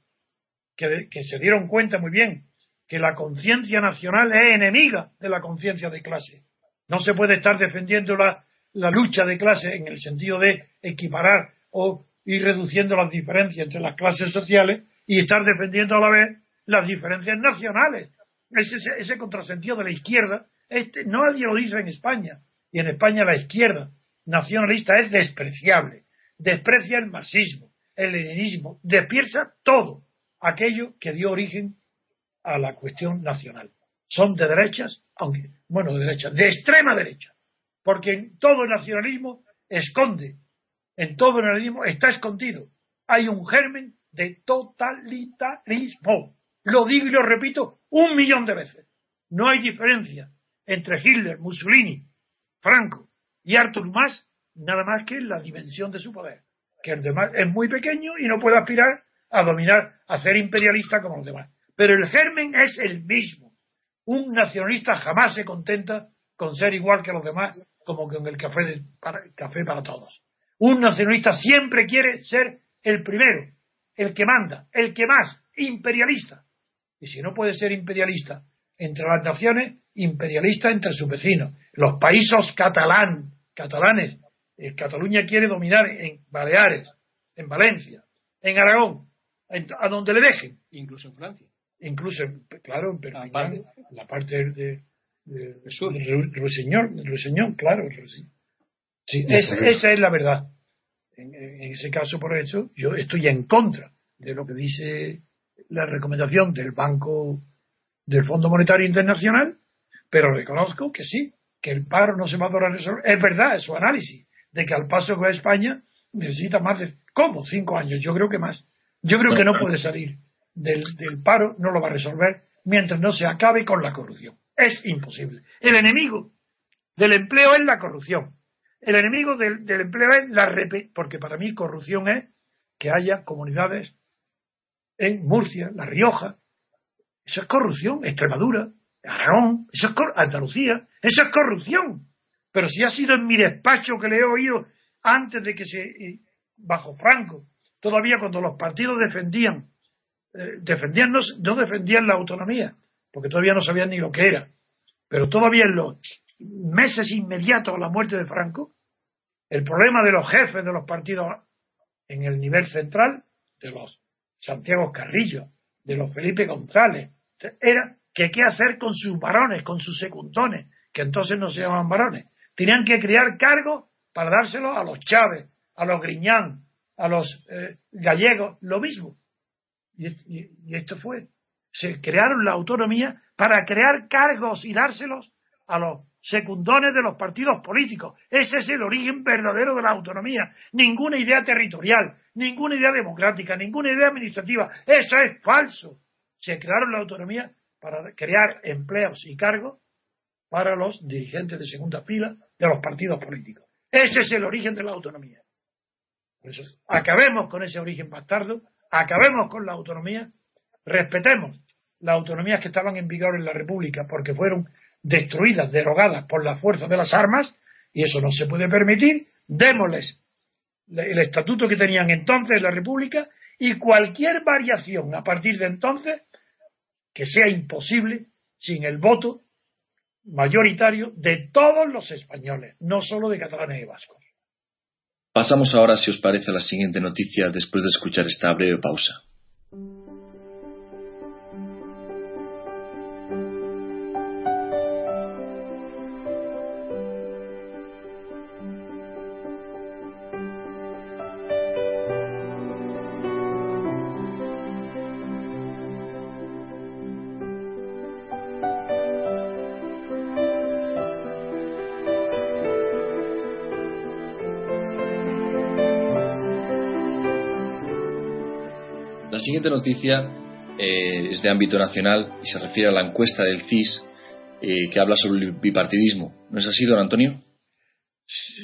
que, que se dieron cuenta muy bien que la conciencia nacional es enemiga de la conciencia de clase. No se puede estar defendiendo la, la, lucha de clase en el sentido de equiparar o ir reduciendo las diferencias entre las clases sociales y estar defendiendo a la vez las diferencias nacionales. Ese, ese contrasentido de la izquierda, este, nadie lo dice en España. Y en España la izquierda nacionalista es despreciable. Desprecia el marxismo, el leninismo, despierta todo aquello que dio origen a la cuestión nacional. Son de derechas, aunque, bueno, de derecha, de extrema derecha, porque en todo nacionalismo esconde, en todo nacionalismo está escondido. Hay un germen de totalitarismo. Lo digo y lo repito un millón de veces. No hay diferencia entre Hitler, Mussolini, Franco y Arthur más, nada más que la dimensión de su poder, que el demás es muy pequeño y no puede aspirar a dominar, a ser imperialista como los demás. Pero el germen es el mismo. Un nacionalista jamás se contenta con ser igual que los demás, como con el café, para, café para todos. Un nacionalista siempre quiere ser el primero, el que manda, el que más, imperialista. Y si no puede ser imperialista entre las naciones, imperialista entre sus vecinos. Los países catalán, catalanes. Eh, Cataluña quiere dominar en Baleares, en Valencia, en Aragón, a donde le dejen. Incluso en Francia. incluso, claro, en Perpiñán, la parte de, de, de Ruiseñor, claro, Sí, esa es la verdad. En, en, ese caso, por hecho, yo estoy en contra de lo que dice la recomendación del Banco del Fondo Monetario Internacional, pero reconozco que sí, que el paro no se va a poder resolver. Es verdad, es su análisis, de que al paso que va España necesita más de, ¿cómo? Cinco años, yo creo que más. Yo creo que no puede salir del, del paro, no lo va a resolver mientras no se acabe con la corrupción. Es imposible. El enemigo del empleo es la corrupción. El enemigo del, empleo es la porque para mí corrupción es que haya comunidades en Murcia, La Rioja, eso es corrupción, Extremadura, Aragón, eso es Andalucía, eso es corrupción. Pero si ha sido en mi despacho que le he oído antes de que se, bajo Franco, todavía cuando los partidos defendían, eh, defendían no, defendían la autonomía, porque todavía no sabían ni lo que era, pero todavía en los meses inmediatos a la muerte de Franco, el problema de los jefes de los partidos en el nivel central, de los Santiago Carrillo, de los Felipe González, era que qué hacer con sus varones, con sus secundones, que entonces no se llamaban varones. Tenían que crear cargos para dárselos a los Chávez, a los Griñán, a los eh, gallegos, lo mismo. Y, y, esto fue. Se crearon la autonomía para crear cargos y dárselos a los secundones de los partidos políticos. Ese es el origen verdadero de la autonomía. Ninguna idea territorial, ninguna idea democrática, ninguna idea administrativa. Eso es falso. Se crearon la autonomía para crear empleos y cargos para los dirigentes de segunda fila de los partidos políticos. Ese es el origen de la autonomía. Acabemos con ese origen bastardo, acabemos con la autonomía, respetemos las autonomías que estaban en vigor en la República porque fueron destruidas, derogadas por la fuerza de las armas, y eso no se puede permitir, démosles el estatuto que tenían entonces en la República y cualquier variación a partir de entonces que sea imposible sin el voto mayoritario de todos los españoles, no solo de catalanes y vascos. Pasamos ahora, si os parece, a la siguiente noticia después de escuchar esta breve pausa. Noticia eh, es de ámbito nacional y se refiere a la encuesta del CIS eh, que habla sobre el bipartidismo. ¿No es así, don Antonio?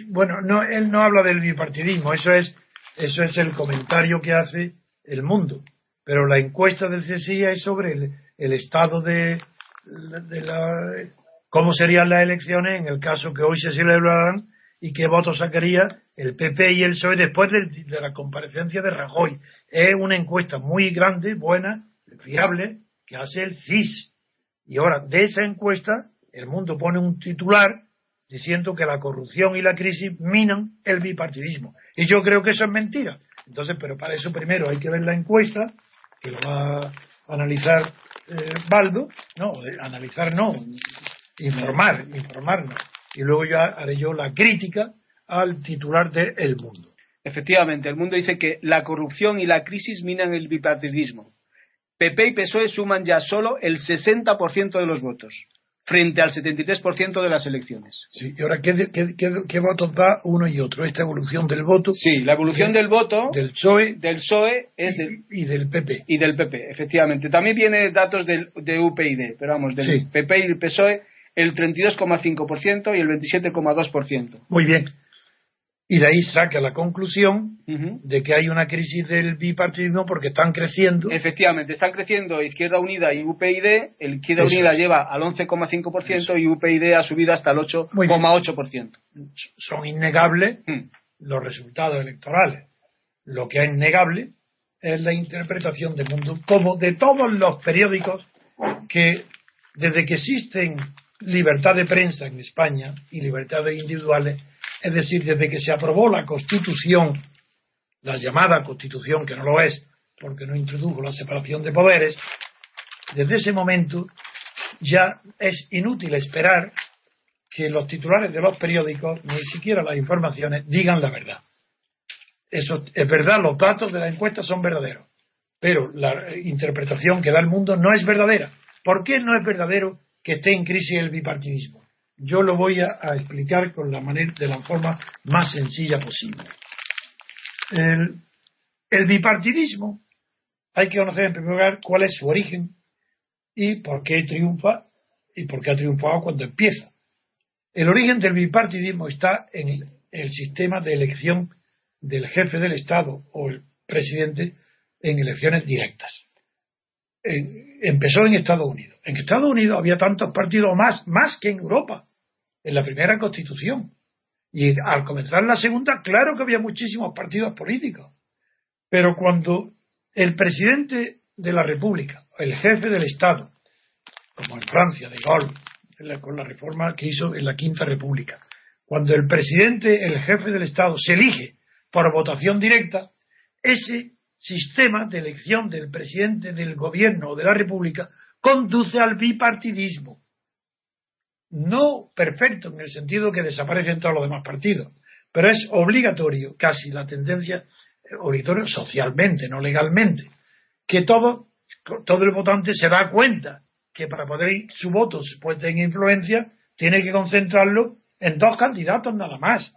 Bueno, no, él no habla del bipartidismo, eso es, eso es el comentario que hace el mundo. Pero la encuesta del CSI es sobre el, estado de, de, la. cómo serían las elecciones en el caso que hoy se celebrarán y qué votos sacaría el PP y el PSOE después de, la comparecencia de Rajoy es una encuesta muy grande, buena, fiable, que hace el CIS. Y ahora, de esa encuesta, el mundo pone un titular diciendo que la corrupción y la crisis minan el bipartidismo. Y yo creo que eso es mentira. Entonces, pero para eso primero hay que ver la encuesta, que lo va a analizar eh, Baldo, no, analizar no, informar, informarnos. Y luego ya haré yo la crítica al titular de El Mundo. Efectivamente, el mundo dice que la corrupción y la crisis minan el bipartidismo. PP y PSOE suman ya solo el 60% de los votos, frente al 73% de las elecciones. Sí, y ahora, ¿qué, qué, votos da uno y otro? ¿Esta evolución del voto? Sí, la evolución del voto del PSOE, del PSOE es y, del PP. Y del PP, efectivamente. También viene datos del, de UPyD, pero vamos, del PP y el PSOE el 32,5% y el 27,2%. Muy bien y de ahí saca la conclusión de que hay una crisis del bipartidismo porque están creciendo. Efectivamente, están creciendo Izquierda Unida y UPyD. El Izquierda Unida lleva al 11,5% y UPyD ha subido hasta el 8,8%. Son innegables mm. los resultados electorales. Lo que es innegable es la interpretación del mundo, como de todos los periódicos que desde que existen libertad de prensa en España y libertades individuales, es decir, desde que se aprobó la Constitución, la llamada Constitución, que no lo es, porque no introdujo la separación de poderes, desde ese momento ya es inútil esperar que los titulares de los periódicos, ni siquiera las informaciones, digan la verdad. Eso es verdad, los datos de la encuesta son verdaderos, pero la interpretación que da el mundo no es verdadera. ¿Por qué no es verdadero que esté en crisis el bipartidismo? Yo lo voy a, explicar con la manera, de la forma más sencilla posible. El, bipartidismo hay que conocer en primer lugar cuál es su origen y por qué triunfa y por qué ha triunfado cuando empieza. El origen del bipartidismo está en el sistema de elección del jefe del Estado o el presidente en elecciones directas. Empezó en Estados Unidos. En Estados Unidos había tantos partidos más, más que en Europa, en la primera constitución. Y al comenzar la segunda, claro que había muchísimos partidos políticos. Pero cuando el presidente de la República, el jefe del Estado, como en Francia, de Gaulle, con la reforma que hizo en la Quinta República, cuando el presidente, el jefe del Estado, se elige por votación directa, ese sistema de elección del presidente del gobierno o de la República conduce al bipartidismo. No perfecto en el sentido que desaparecen todos los demás partidos, pero es obligatorio, casi la tendencia obligatorio socialmente, no legalmente, que todo, todo el votante se da cuenta que para poder su voto puede tener influencia, tiene que concentrarlo en dos candidatos nada más.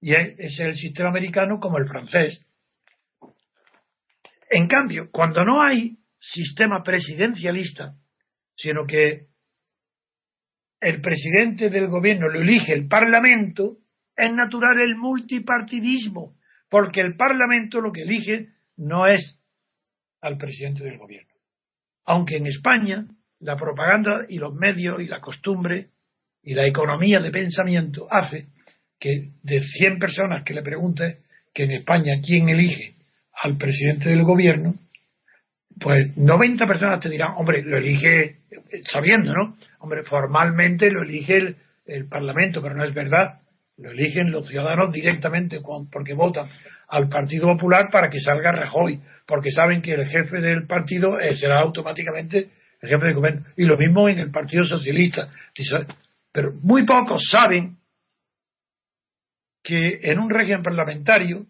Y es el sistema americano como el francés. En cambio, cuando no hay sistema presidencialista, sino que el presidente del gobierno lo elige el Parlamento, es natural el multipartidismo, porque el Parlamento lo que elige no es al presidente del gobierno. Aunque en España la propaganda y los medios y la costumbre y la economía de pensamiento hace que de 100 personas que le pregunte que en España quién elige al presidente del gobierno, pues 90 personas te dirán, hombre, lo elige sabiendo, ¿no? Hombre, formalmente lo elige el, Parlamento, pero no es verdad. Lo eligen los ciudadanos directamente porque votan al Partido Popular para que salga Rajoy, porque saben que el jefe del partido eh, será automáticamente el jefe del gobierno. Y lo mismo en el Partido Socialista. Pero muy pocos saben que en un régimen parlamentario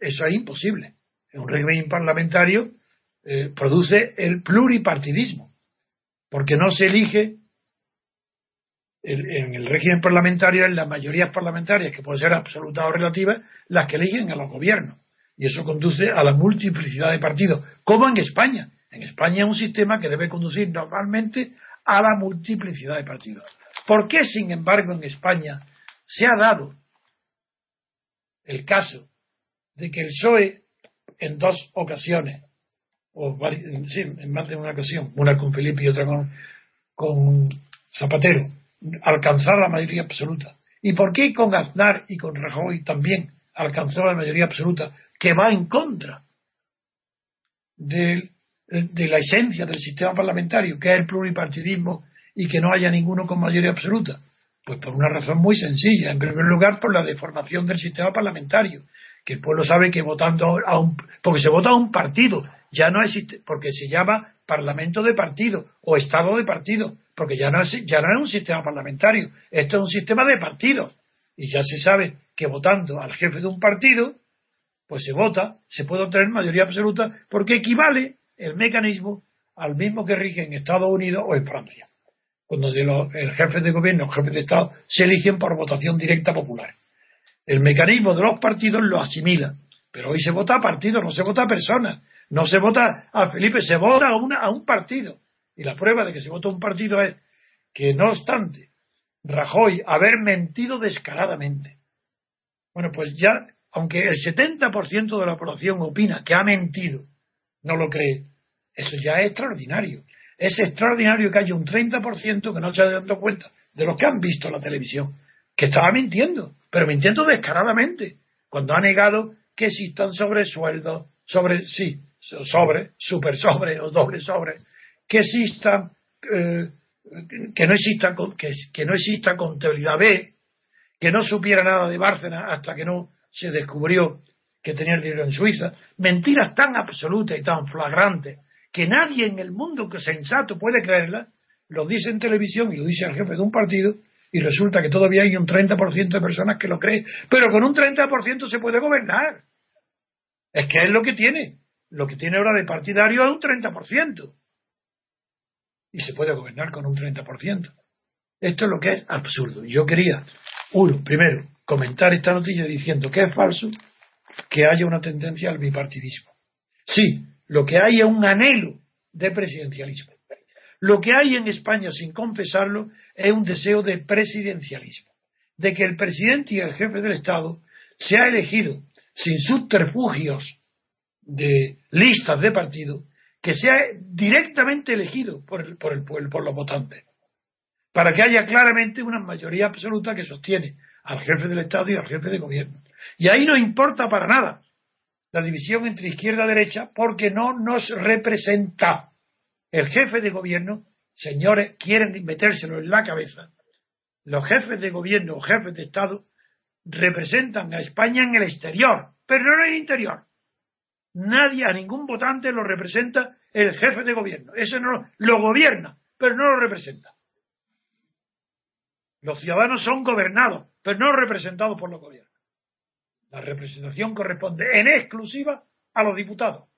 eso es imposible. En un régimen parlamentario eh, produce el pluripartidismo, porque no se elige en el régimen parlamentario, en las mayorías parlamentarias, que pueden ser absolutas o relativas, las que eligen a los gobiernos. Y eso conduce a la multiplicidad de partidos, como en España. En España es un sistema que debe conducir normalmente a la multiplicidad de partidos. ¿Por qué, sin embargo, en España se ha dado el caso de que el PSOE en dos ocasiones, o sí, en más de una ocasión, una con Felipe y otra con, con Zapatero, alcanzar la mayoría absoluta. ¿Y por qué con Aznar y con Rajoy también alcanzó la mayoría absoluta que va en contra de, de, la esencia del sistema parlamentario, que es el pluripartidismo y que no haya ninguno con mayoría absoluta? Pues por una razón muy sencilla. En primer lugar, por la deformación del sistema parlamentario, que el pueblo sabe que votando a un. porque se vota a un partido, ya no existe, porque se llama Parlamento de Partido o Estado de Partido porque ya no, es, ya no es un sistema parlamentario, esto es un sistema de partidos. Y ya se sabe que votando al jefe de un partido, pues se vota, se puede obtener mayoría absoluta, porque equivale el mecanismo al mismo que rige en Estados Unidos o en Francia, cuando el jefe de gobierno, el jefe de Estado, se eligen por votación directa popular. El mecanismo de los partidos lo asimila, pero hoy se vota a partidos, no se vota a personas, no se vota a Felipe, se vota a, una, a un partido. Y la prueba de que se vota un partido es que, no obstante, Rajoy haber mentido descaradamente. Bueno, pues ya, aunque el 70% de la población opina que ha mentido, no lo cree, eso ya es extraordinario. Es extraordinario que haya un 30% que no se haya dado cuenta de los que han visto la televisión, que estaba mintiendo, pero mintiendo descaradamente, cuando ha negado que existan sobresueldos, sobre, sí, sobre, super sobre o doble sobre, que exista eh, que no exista que, que, no exista contabilidad B, que no supiera nada de Bárcena hasta que no se descubrió que tenía el dinero en Suiza, mentiras tan absolutas y tan flagrantes que nadie en el mundo que sensato puede creerla, lo dice en televisión y lo dice el jefe de un partido, y resulta que todavía hay un 30% de personas que lo creen, pero con un 30% se puede gobernar. Es que es lo que tiene. Lo que tiene ahora de partidario es un 30%. Y se puede gobernar con un 30%. Esto es lo que es absurdo. Yo quería, uno, primero, comentar esta noticia diciendo que es falso que haya una tendencia al bipartidismo. Sí, lo que hay es un anhelo de presidencialismo. Lo que hay en España, sin confesarlo, es un deseo de presidencialismo, de que el presidente y el jefe del Estado sea elegido sin subterfugios de listas de partido, que sea directamente elegido por el, por el pueblo, por los votantes, para que haya claramente una mayoría absoluta que sostiene al jefe del Estado y al jefe de gobierno. Y ahí no importa para nada la división entre izquierda y derecha, porque no nos representa. El jefe de gobierno, señores, quieren metérselo en la cabeza. Los jefes de gobierno o jefes de Estado representan a España en el exterior, pero no en el interior. Nadie, a ningún votante lo representa el jefe de gobierno. Ese no lo gobierna, pero no lo representa. Los ciudadanos son gobernados, pero no representados por los gobiernos. La representación corresponde en exclusiva a los diputados.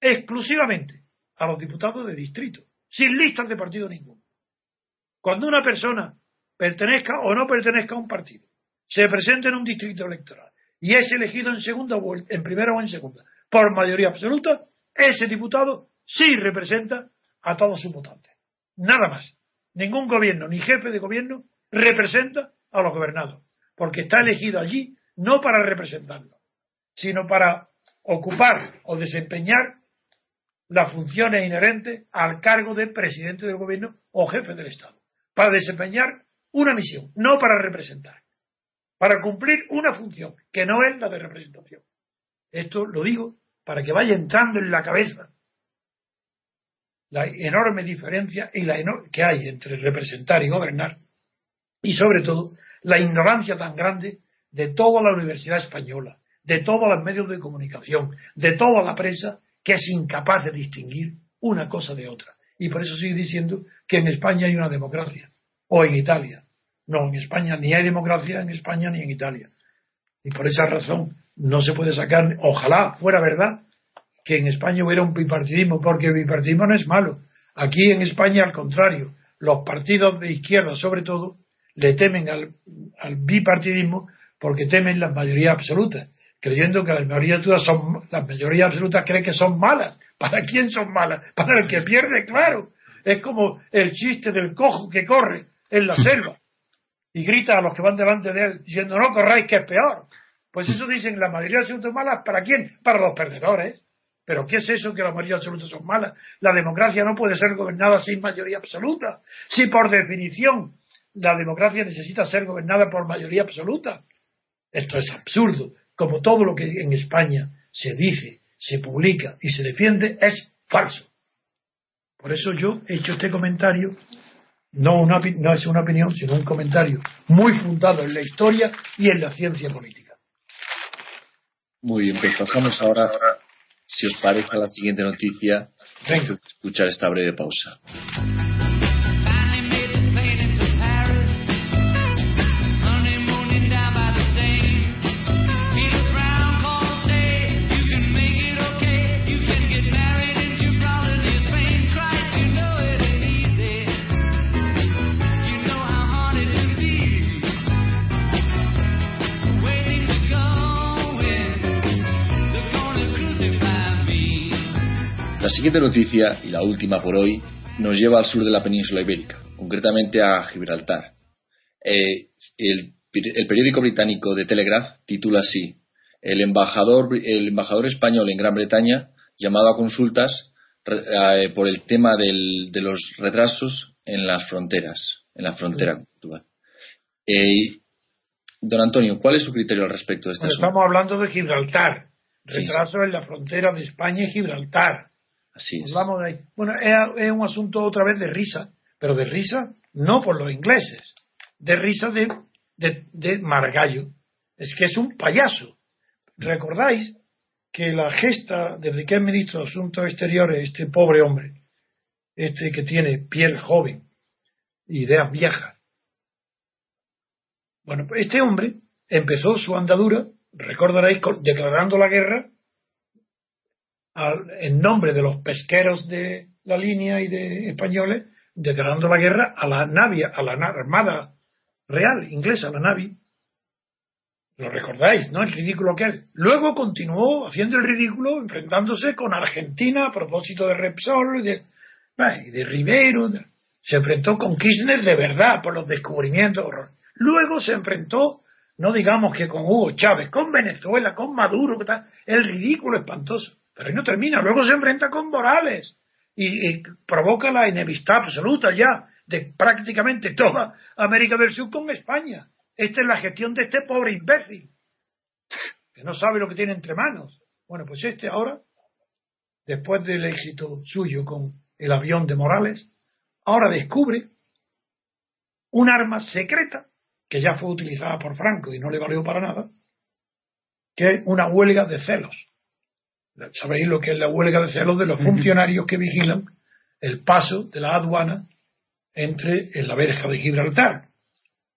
Exclusivamente a los diputados de distrito, sin listas de partido ninguno. Cuando una persona pertenezca o no pertenezca a un partido, se presenta en un distrito electoral y es elegido en segunda vuelta, en primera o en segunda, por mayoría absoluta, ese diputado sí representa a todos sus votantes. Nada más. Ningún gobierno ni jefe de gobierno representa a los gobernados, porque está elegido allí no para representarlo, sino para ocupar o desempeñar las funciones inherentes al cargo de presidente del gobierno o jefe del Estado, para desempeñar una misión, no para representar, para cumplir una función que no es la de representación. Esto lo digo para que vaya entrando en la cabeza la enorme diferencia y la que hay entre representar y gobernar y sobre todo la ignorancia tan grande de toda la universidad española, de todos los medios de comunicación, de toda la prensa que es incapaz de distinguir una cosa de otra. Y por eso sigue diciendo que en España hay una democracia, o en Italia. No, en España ni hay democracia en España ni en Italia. Y por esa razón no se puede sacar, ojalá fuera verdad, que en España hubiera un bipartidismo, porque el bipartidismo no es malo. Aquí en España, al contrario, los partidos de izquierda, sobre todo, le temen al, bipartidismo porque temen las mayorías absolutas, creyendo que las mayorías absolutas son, las mayorías absolutas creen que son malas. ¿Para quién son malas? Para el que pierde, claro. Es como el chiste del cojo que corre en la selva y grita a los que van delante de él diciendo no corráis que es peor. Pues eso dicen las mayorías absolutas malas, ¿para quién? Para los perdedores. Pero ¿qué es eso que las mayorías absolutas son malas? La democracia no puede ser gobernada sin mayoría absoluta. Si por definición la democracia necesita ser gobernada por mayoría absoluta. Esto es absurdo. Como todo lo que en España se dice, se publica y se defiende es falso. Por eso yo he hecho este comentario, no, no es una opinión, sino un comentario muy fundado en la historia y en la ciencia política. Muy bien, pues pasamos ahora, si os parece, a la siguiente noticia. Venga. Escuchar esta breve pausa. Siguiente noticia, y la última por hoy, nos lleva al sur de la península ibérica, concretamente a Gibraltar. Eh, el, periódico británico The Telegraph titula así: el embajador, el embajador español en Gran Bretaña llamado a consultas eh, por el tema de los retrasos en las fronteras, en la frontera actual. Eh, don Antonio, ¿cuál es su criterio al respecto de este asunto? Estamos hablando de Gibraltar, retrasos en la frontera de España y Gibraltar. Vamos de ahí. Bueno, es, un asunto otra vez de risa, pero de risa no por los ingleses, de risa de, de, de Margallo. Es que es un payaso. ¿Recordáis que la gesta, desde que es ministro de Asuntos Exteriores, este pobre hombre, este que tiene piel joven, ideas viejas, bueno, pues este hombre empezó su andadura, recordaréis, declarando la guerra en nombre de los pesqueros de la línea y de españoles, declarando la guerra a la navia, a la armada real inglesa, la Navy. Lo recordáis, ¿no? El ridículo que es. Luego continuó haciendo el ridículo, enfrentándose con Argentina a propósito de Repsol de, de Rivero. Se enfrentó con Kirchner de verdad por los descubrimientos. Luego se enfrentó, no digamos que con Hugo Chávez, con Venezuela, con Maduro, el ridículo espantoso. Pero ahí no termina. Luego se enfrenta con Morales y, provoca la enemistad absoluta ya de prácticamente toda América del Sur con España. Esta es la gestión de este pobre imbécil, que no sabe lo que tiene entre manos. Bueno, pues este ahora, después del éxito suyo con el avión de Morales, ahora descubre un arma secreta que ya fue utilizada por Franco y no le valió para nada, que es una huelga de celos. ¿Sabéis lo que es la huelga de celos de los funcionarios que vigilan el paso de la aduana entre en la verja de Gibraltar?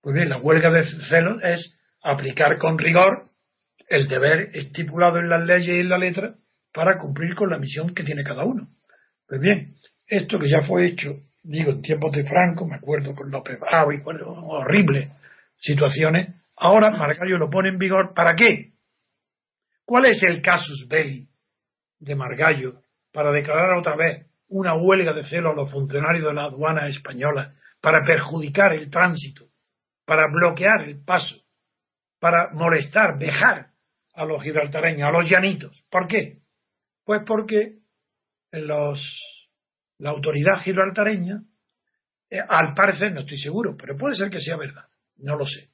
Pues bien, la huelga de celos es aplicar con rigor el deber estipulado en las leyes y en la letra para cumplir con la misión que tiene cada uno. Pues bien, esto que ya fue hecho, digo, en tiempos de Franco, me acuerdo con López Bravo y con horribles situaciones, ahora Margallo lo pone en vigor. ¿Para qué? ¿Cuál es el casus belli de Margallo para declarar otra vez una huelga de celo a los funcionarios de la aduana española para perjudicar el tránsito, para bloquear el paso, para molestar, dejar a los gibraltareños, a los llanitos. ¿Por qué? Pues porque los, la autoridad gibraltareña, eh, al parecer, no estoy seguro, pero puede ser que sea verdad, no lo sé,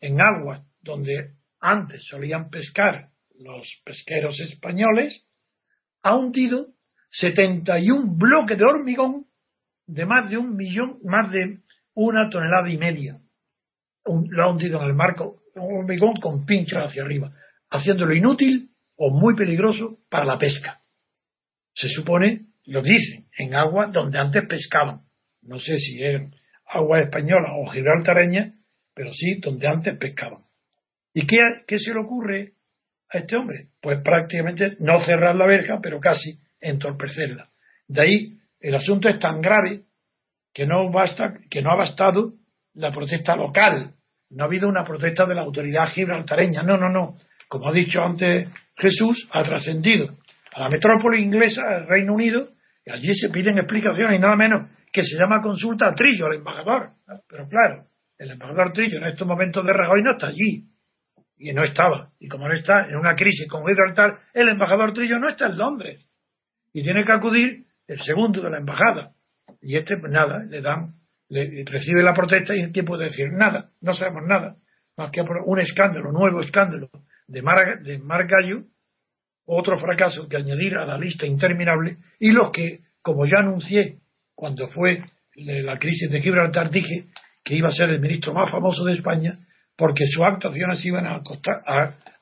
en aguas donde antes solían pescar los pesqueros españoles, ha hundido 71 bloques de hormigón de más de un millón, más de una tonelada y media. lo ha hundido en el marco, un hormigón con pinchos hacia arriba, haciéndolo inútil o muy peligroso para la pesca. Se supone, lo dicen, en agua donde antes pescaban. No sé si eran agua española o gibraltareña, pero sí donde antes pescaban. ¿Y qué, qué se le ocurre a este hombre? Pues prácticamente no cerrar la verja, pero casi entorpecerla. De ahí el asunto es tan grave que no basta, que no ha bastado la protesta local. No ha habido una protesta de la autoridad gibraltareña. No, no, no. Como ha dicho antes Jesús, ha trascendido a la metrópoli inglesa, al Reino Unido, y allí se piden explicaciones y nada menos que se llama consulta a Trillo, al embajador. Pero claro, el embajador Trillo en estos momentos de Rajoy no está allí. Y no estaba. Y como no está en una crisis con Gibraltar, el embajador Trillo no está en Londres. Y tiene que acudir el segundo de la embajada. Y este, pues nada, le dan, le, recibe la protesta y el tiempo de decir nada, no sabemos nada. Más que un escándalo, nuevo escándalo de Mar, de Mar Gallo, otro fracaso que añadir a la lista interminable, y los que, como ya anuncié cuando fue la crisis de Gibraltar, dije que iba a ser el ministro más famoso de España porque sus actuaciones iban a,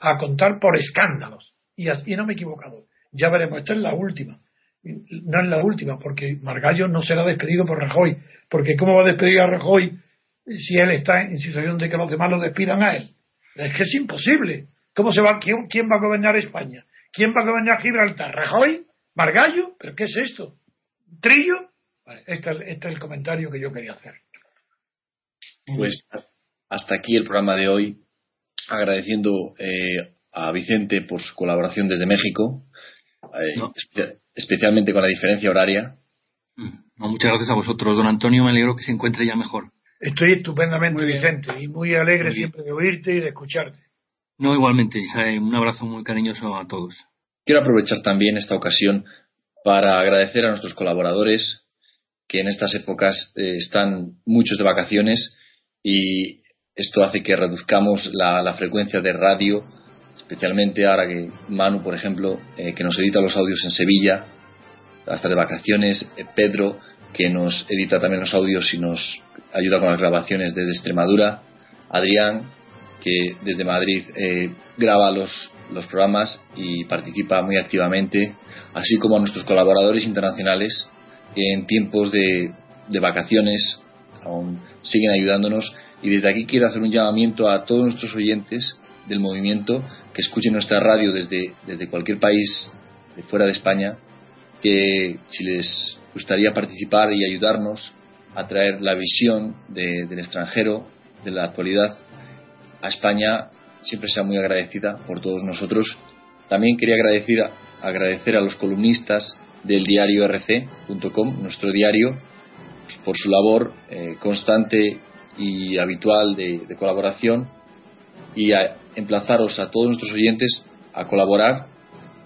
a, contar por escándalos. Y, así, no me he equivocado. Ya veremos, esta es la última. No es la última, porque Margallo no será despedido por Rajoy. Porque ¿cómo va a despedir a Rajoy si él está en situación de que los demás lo despidan a él? Es que es imposible. ¿Cómo se va? ¿Quién, va a gobernar España? ¿Quién va a gobernar Gibraltar? ¿Rajoy? ¿Margallo? ¿Pero qué es esto? ¿Trillo? este, este es el comentario que yo quería hacer. Pues hasta aquí el programa de hoy, agradeciendo eh, a Vicente por su colaboración desde México, eh, especialmente con la diferencia horaria. Mm, muchas gracias a vosotros, don Antonio. Me alegro que se encuentre ya mejor. Estoy estupendamente, Vicente, y muy alegre siempre de oírte y de escucharte. No, igualmente. Un abrazo muy cariñoso a todos. Quiero aprovechar también esta ocasión para agradecer a nuestros colaboradores que en estas épocas eh, están muchos de vacaciones y esto hace que reduzcamos la, frecuencia de radio, especialmente ahora que Manu, por ejemplo, eh, que nos edita los audios en Sevilla, hasta de vacaciones, eh, Pedro, que nos edita también los audios y nos ayuda con las grabaciones desde Extremadura, Adrián, que desde Madrid eh, graba los, programas y participa muy activamente, así como a nuestros colaboradores internacionales que en tiempos de vacaciones aún siguen ayudándonos. Y desde aquí quiero hacer un llamamiento a todos nuestros oyentes del movimiento que escuchen nuestra radio desde, desde cualquier país de fuera de España, que si les gustaría participar y ayudarnos a traer la visión del extranjero, de la actualidad, a España, siempre sea muy agradecida por todos nosotros. También quería agradecer, agradecer a los columnistas del diario rc.com, nuestro diario, pues, por su labor eh, constante y habitual de, colaboración y a emplazaros a todos nuestros oyentes a colaborar,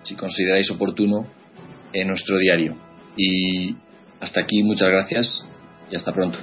si consideráis oportuno, en nuestro diario. Y hasta aquí, muchas gracias y hasta pronto.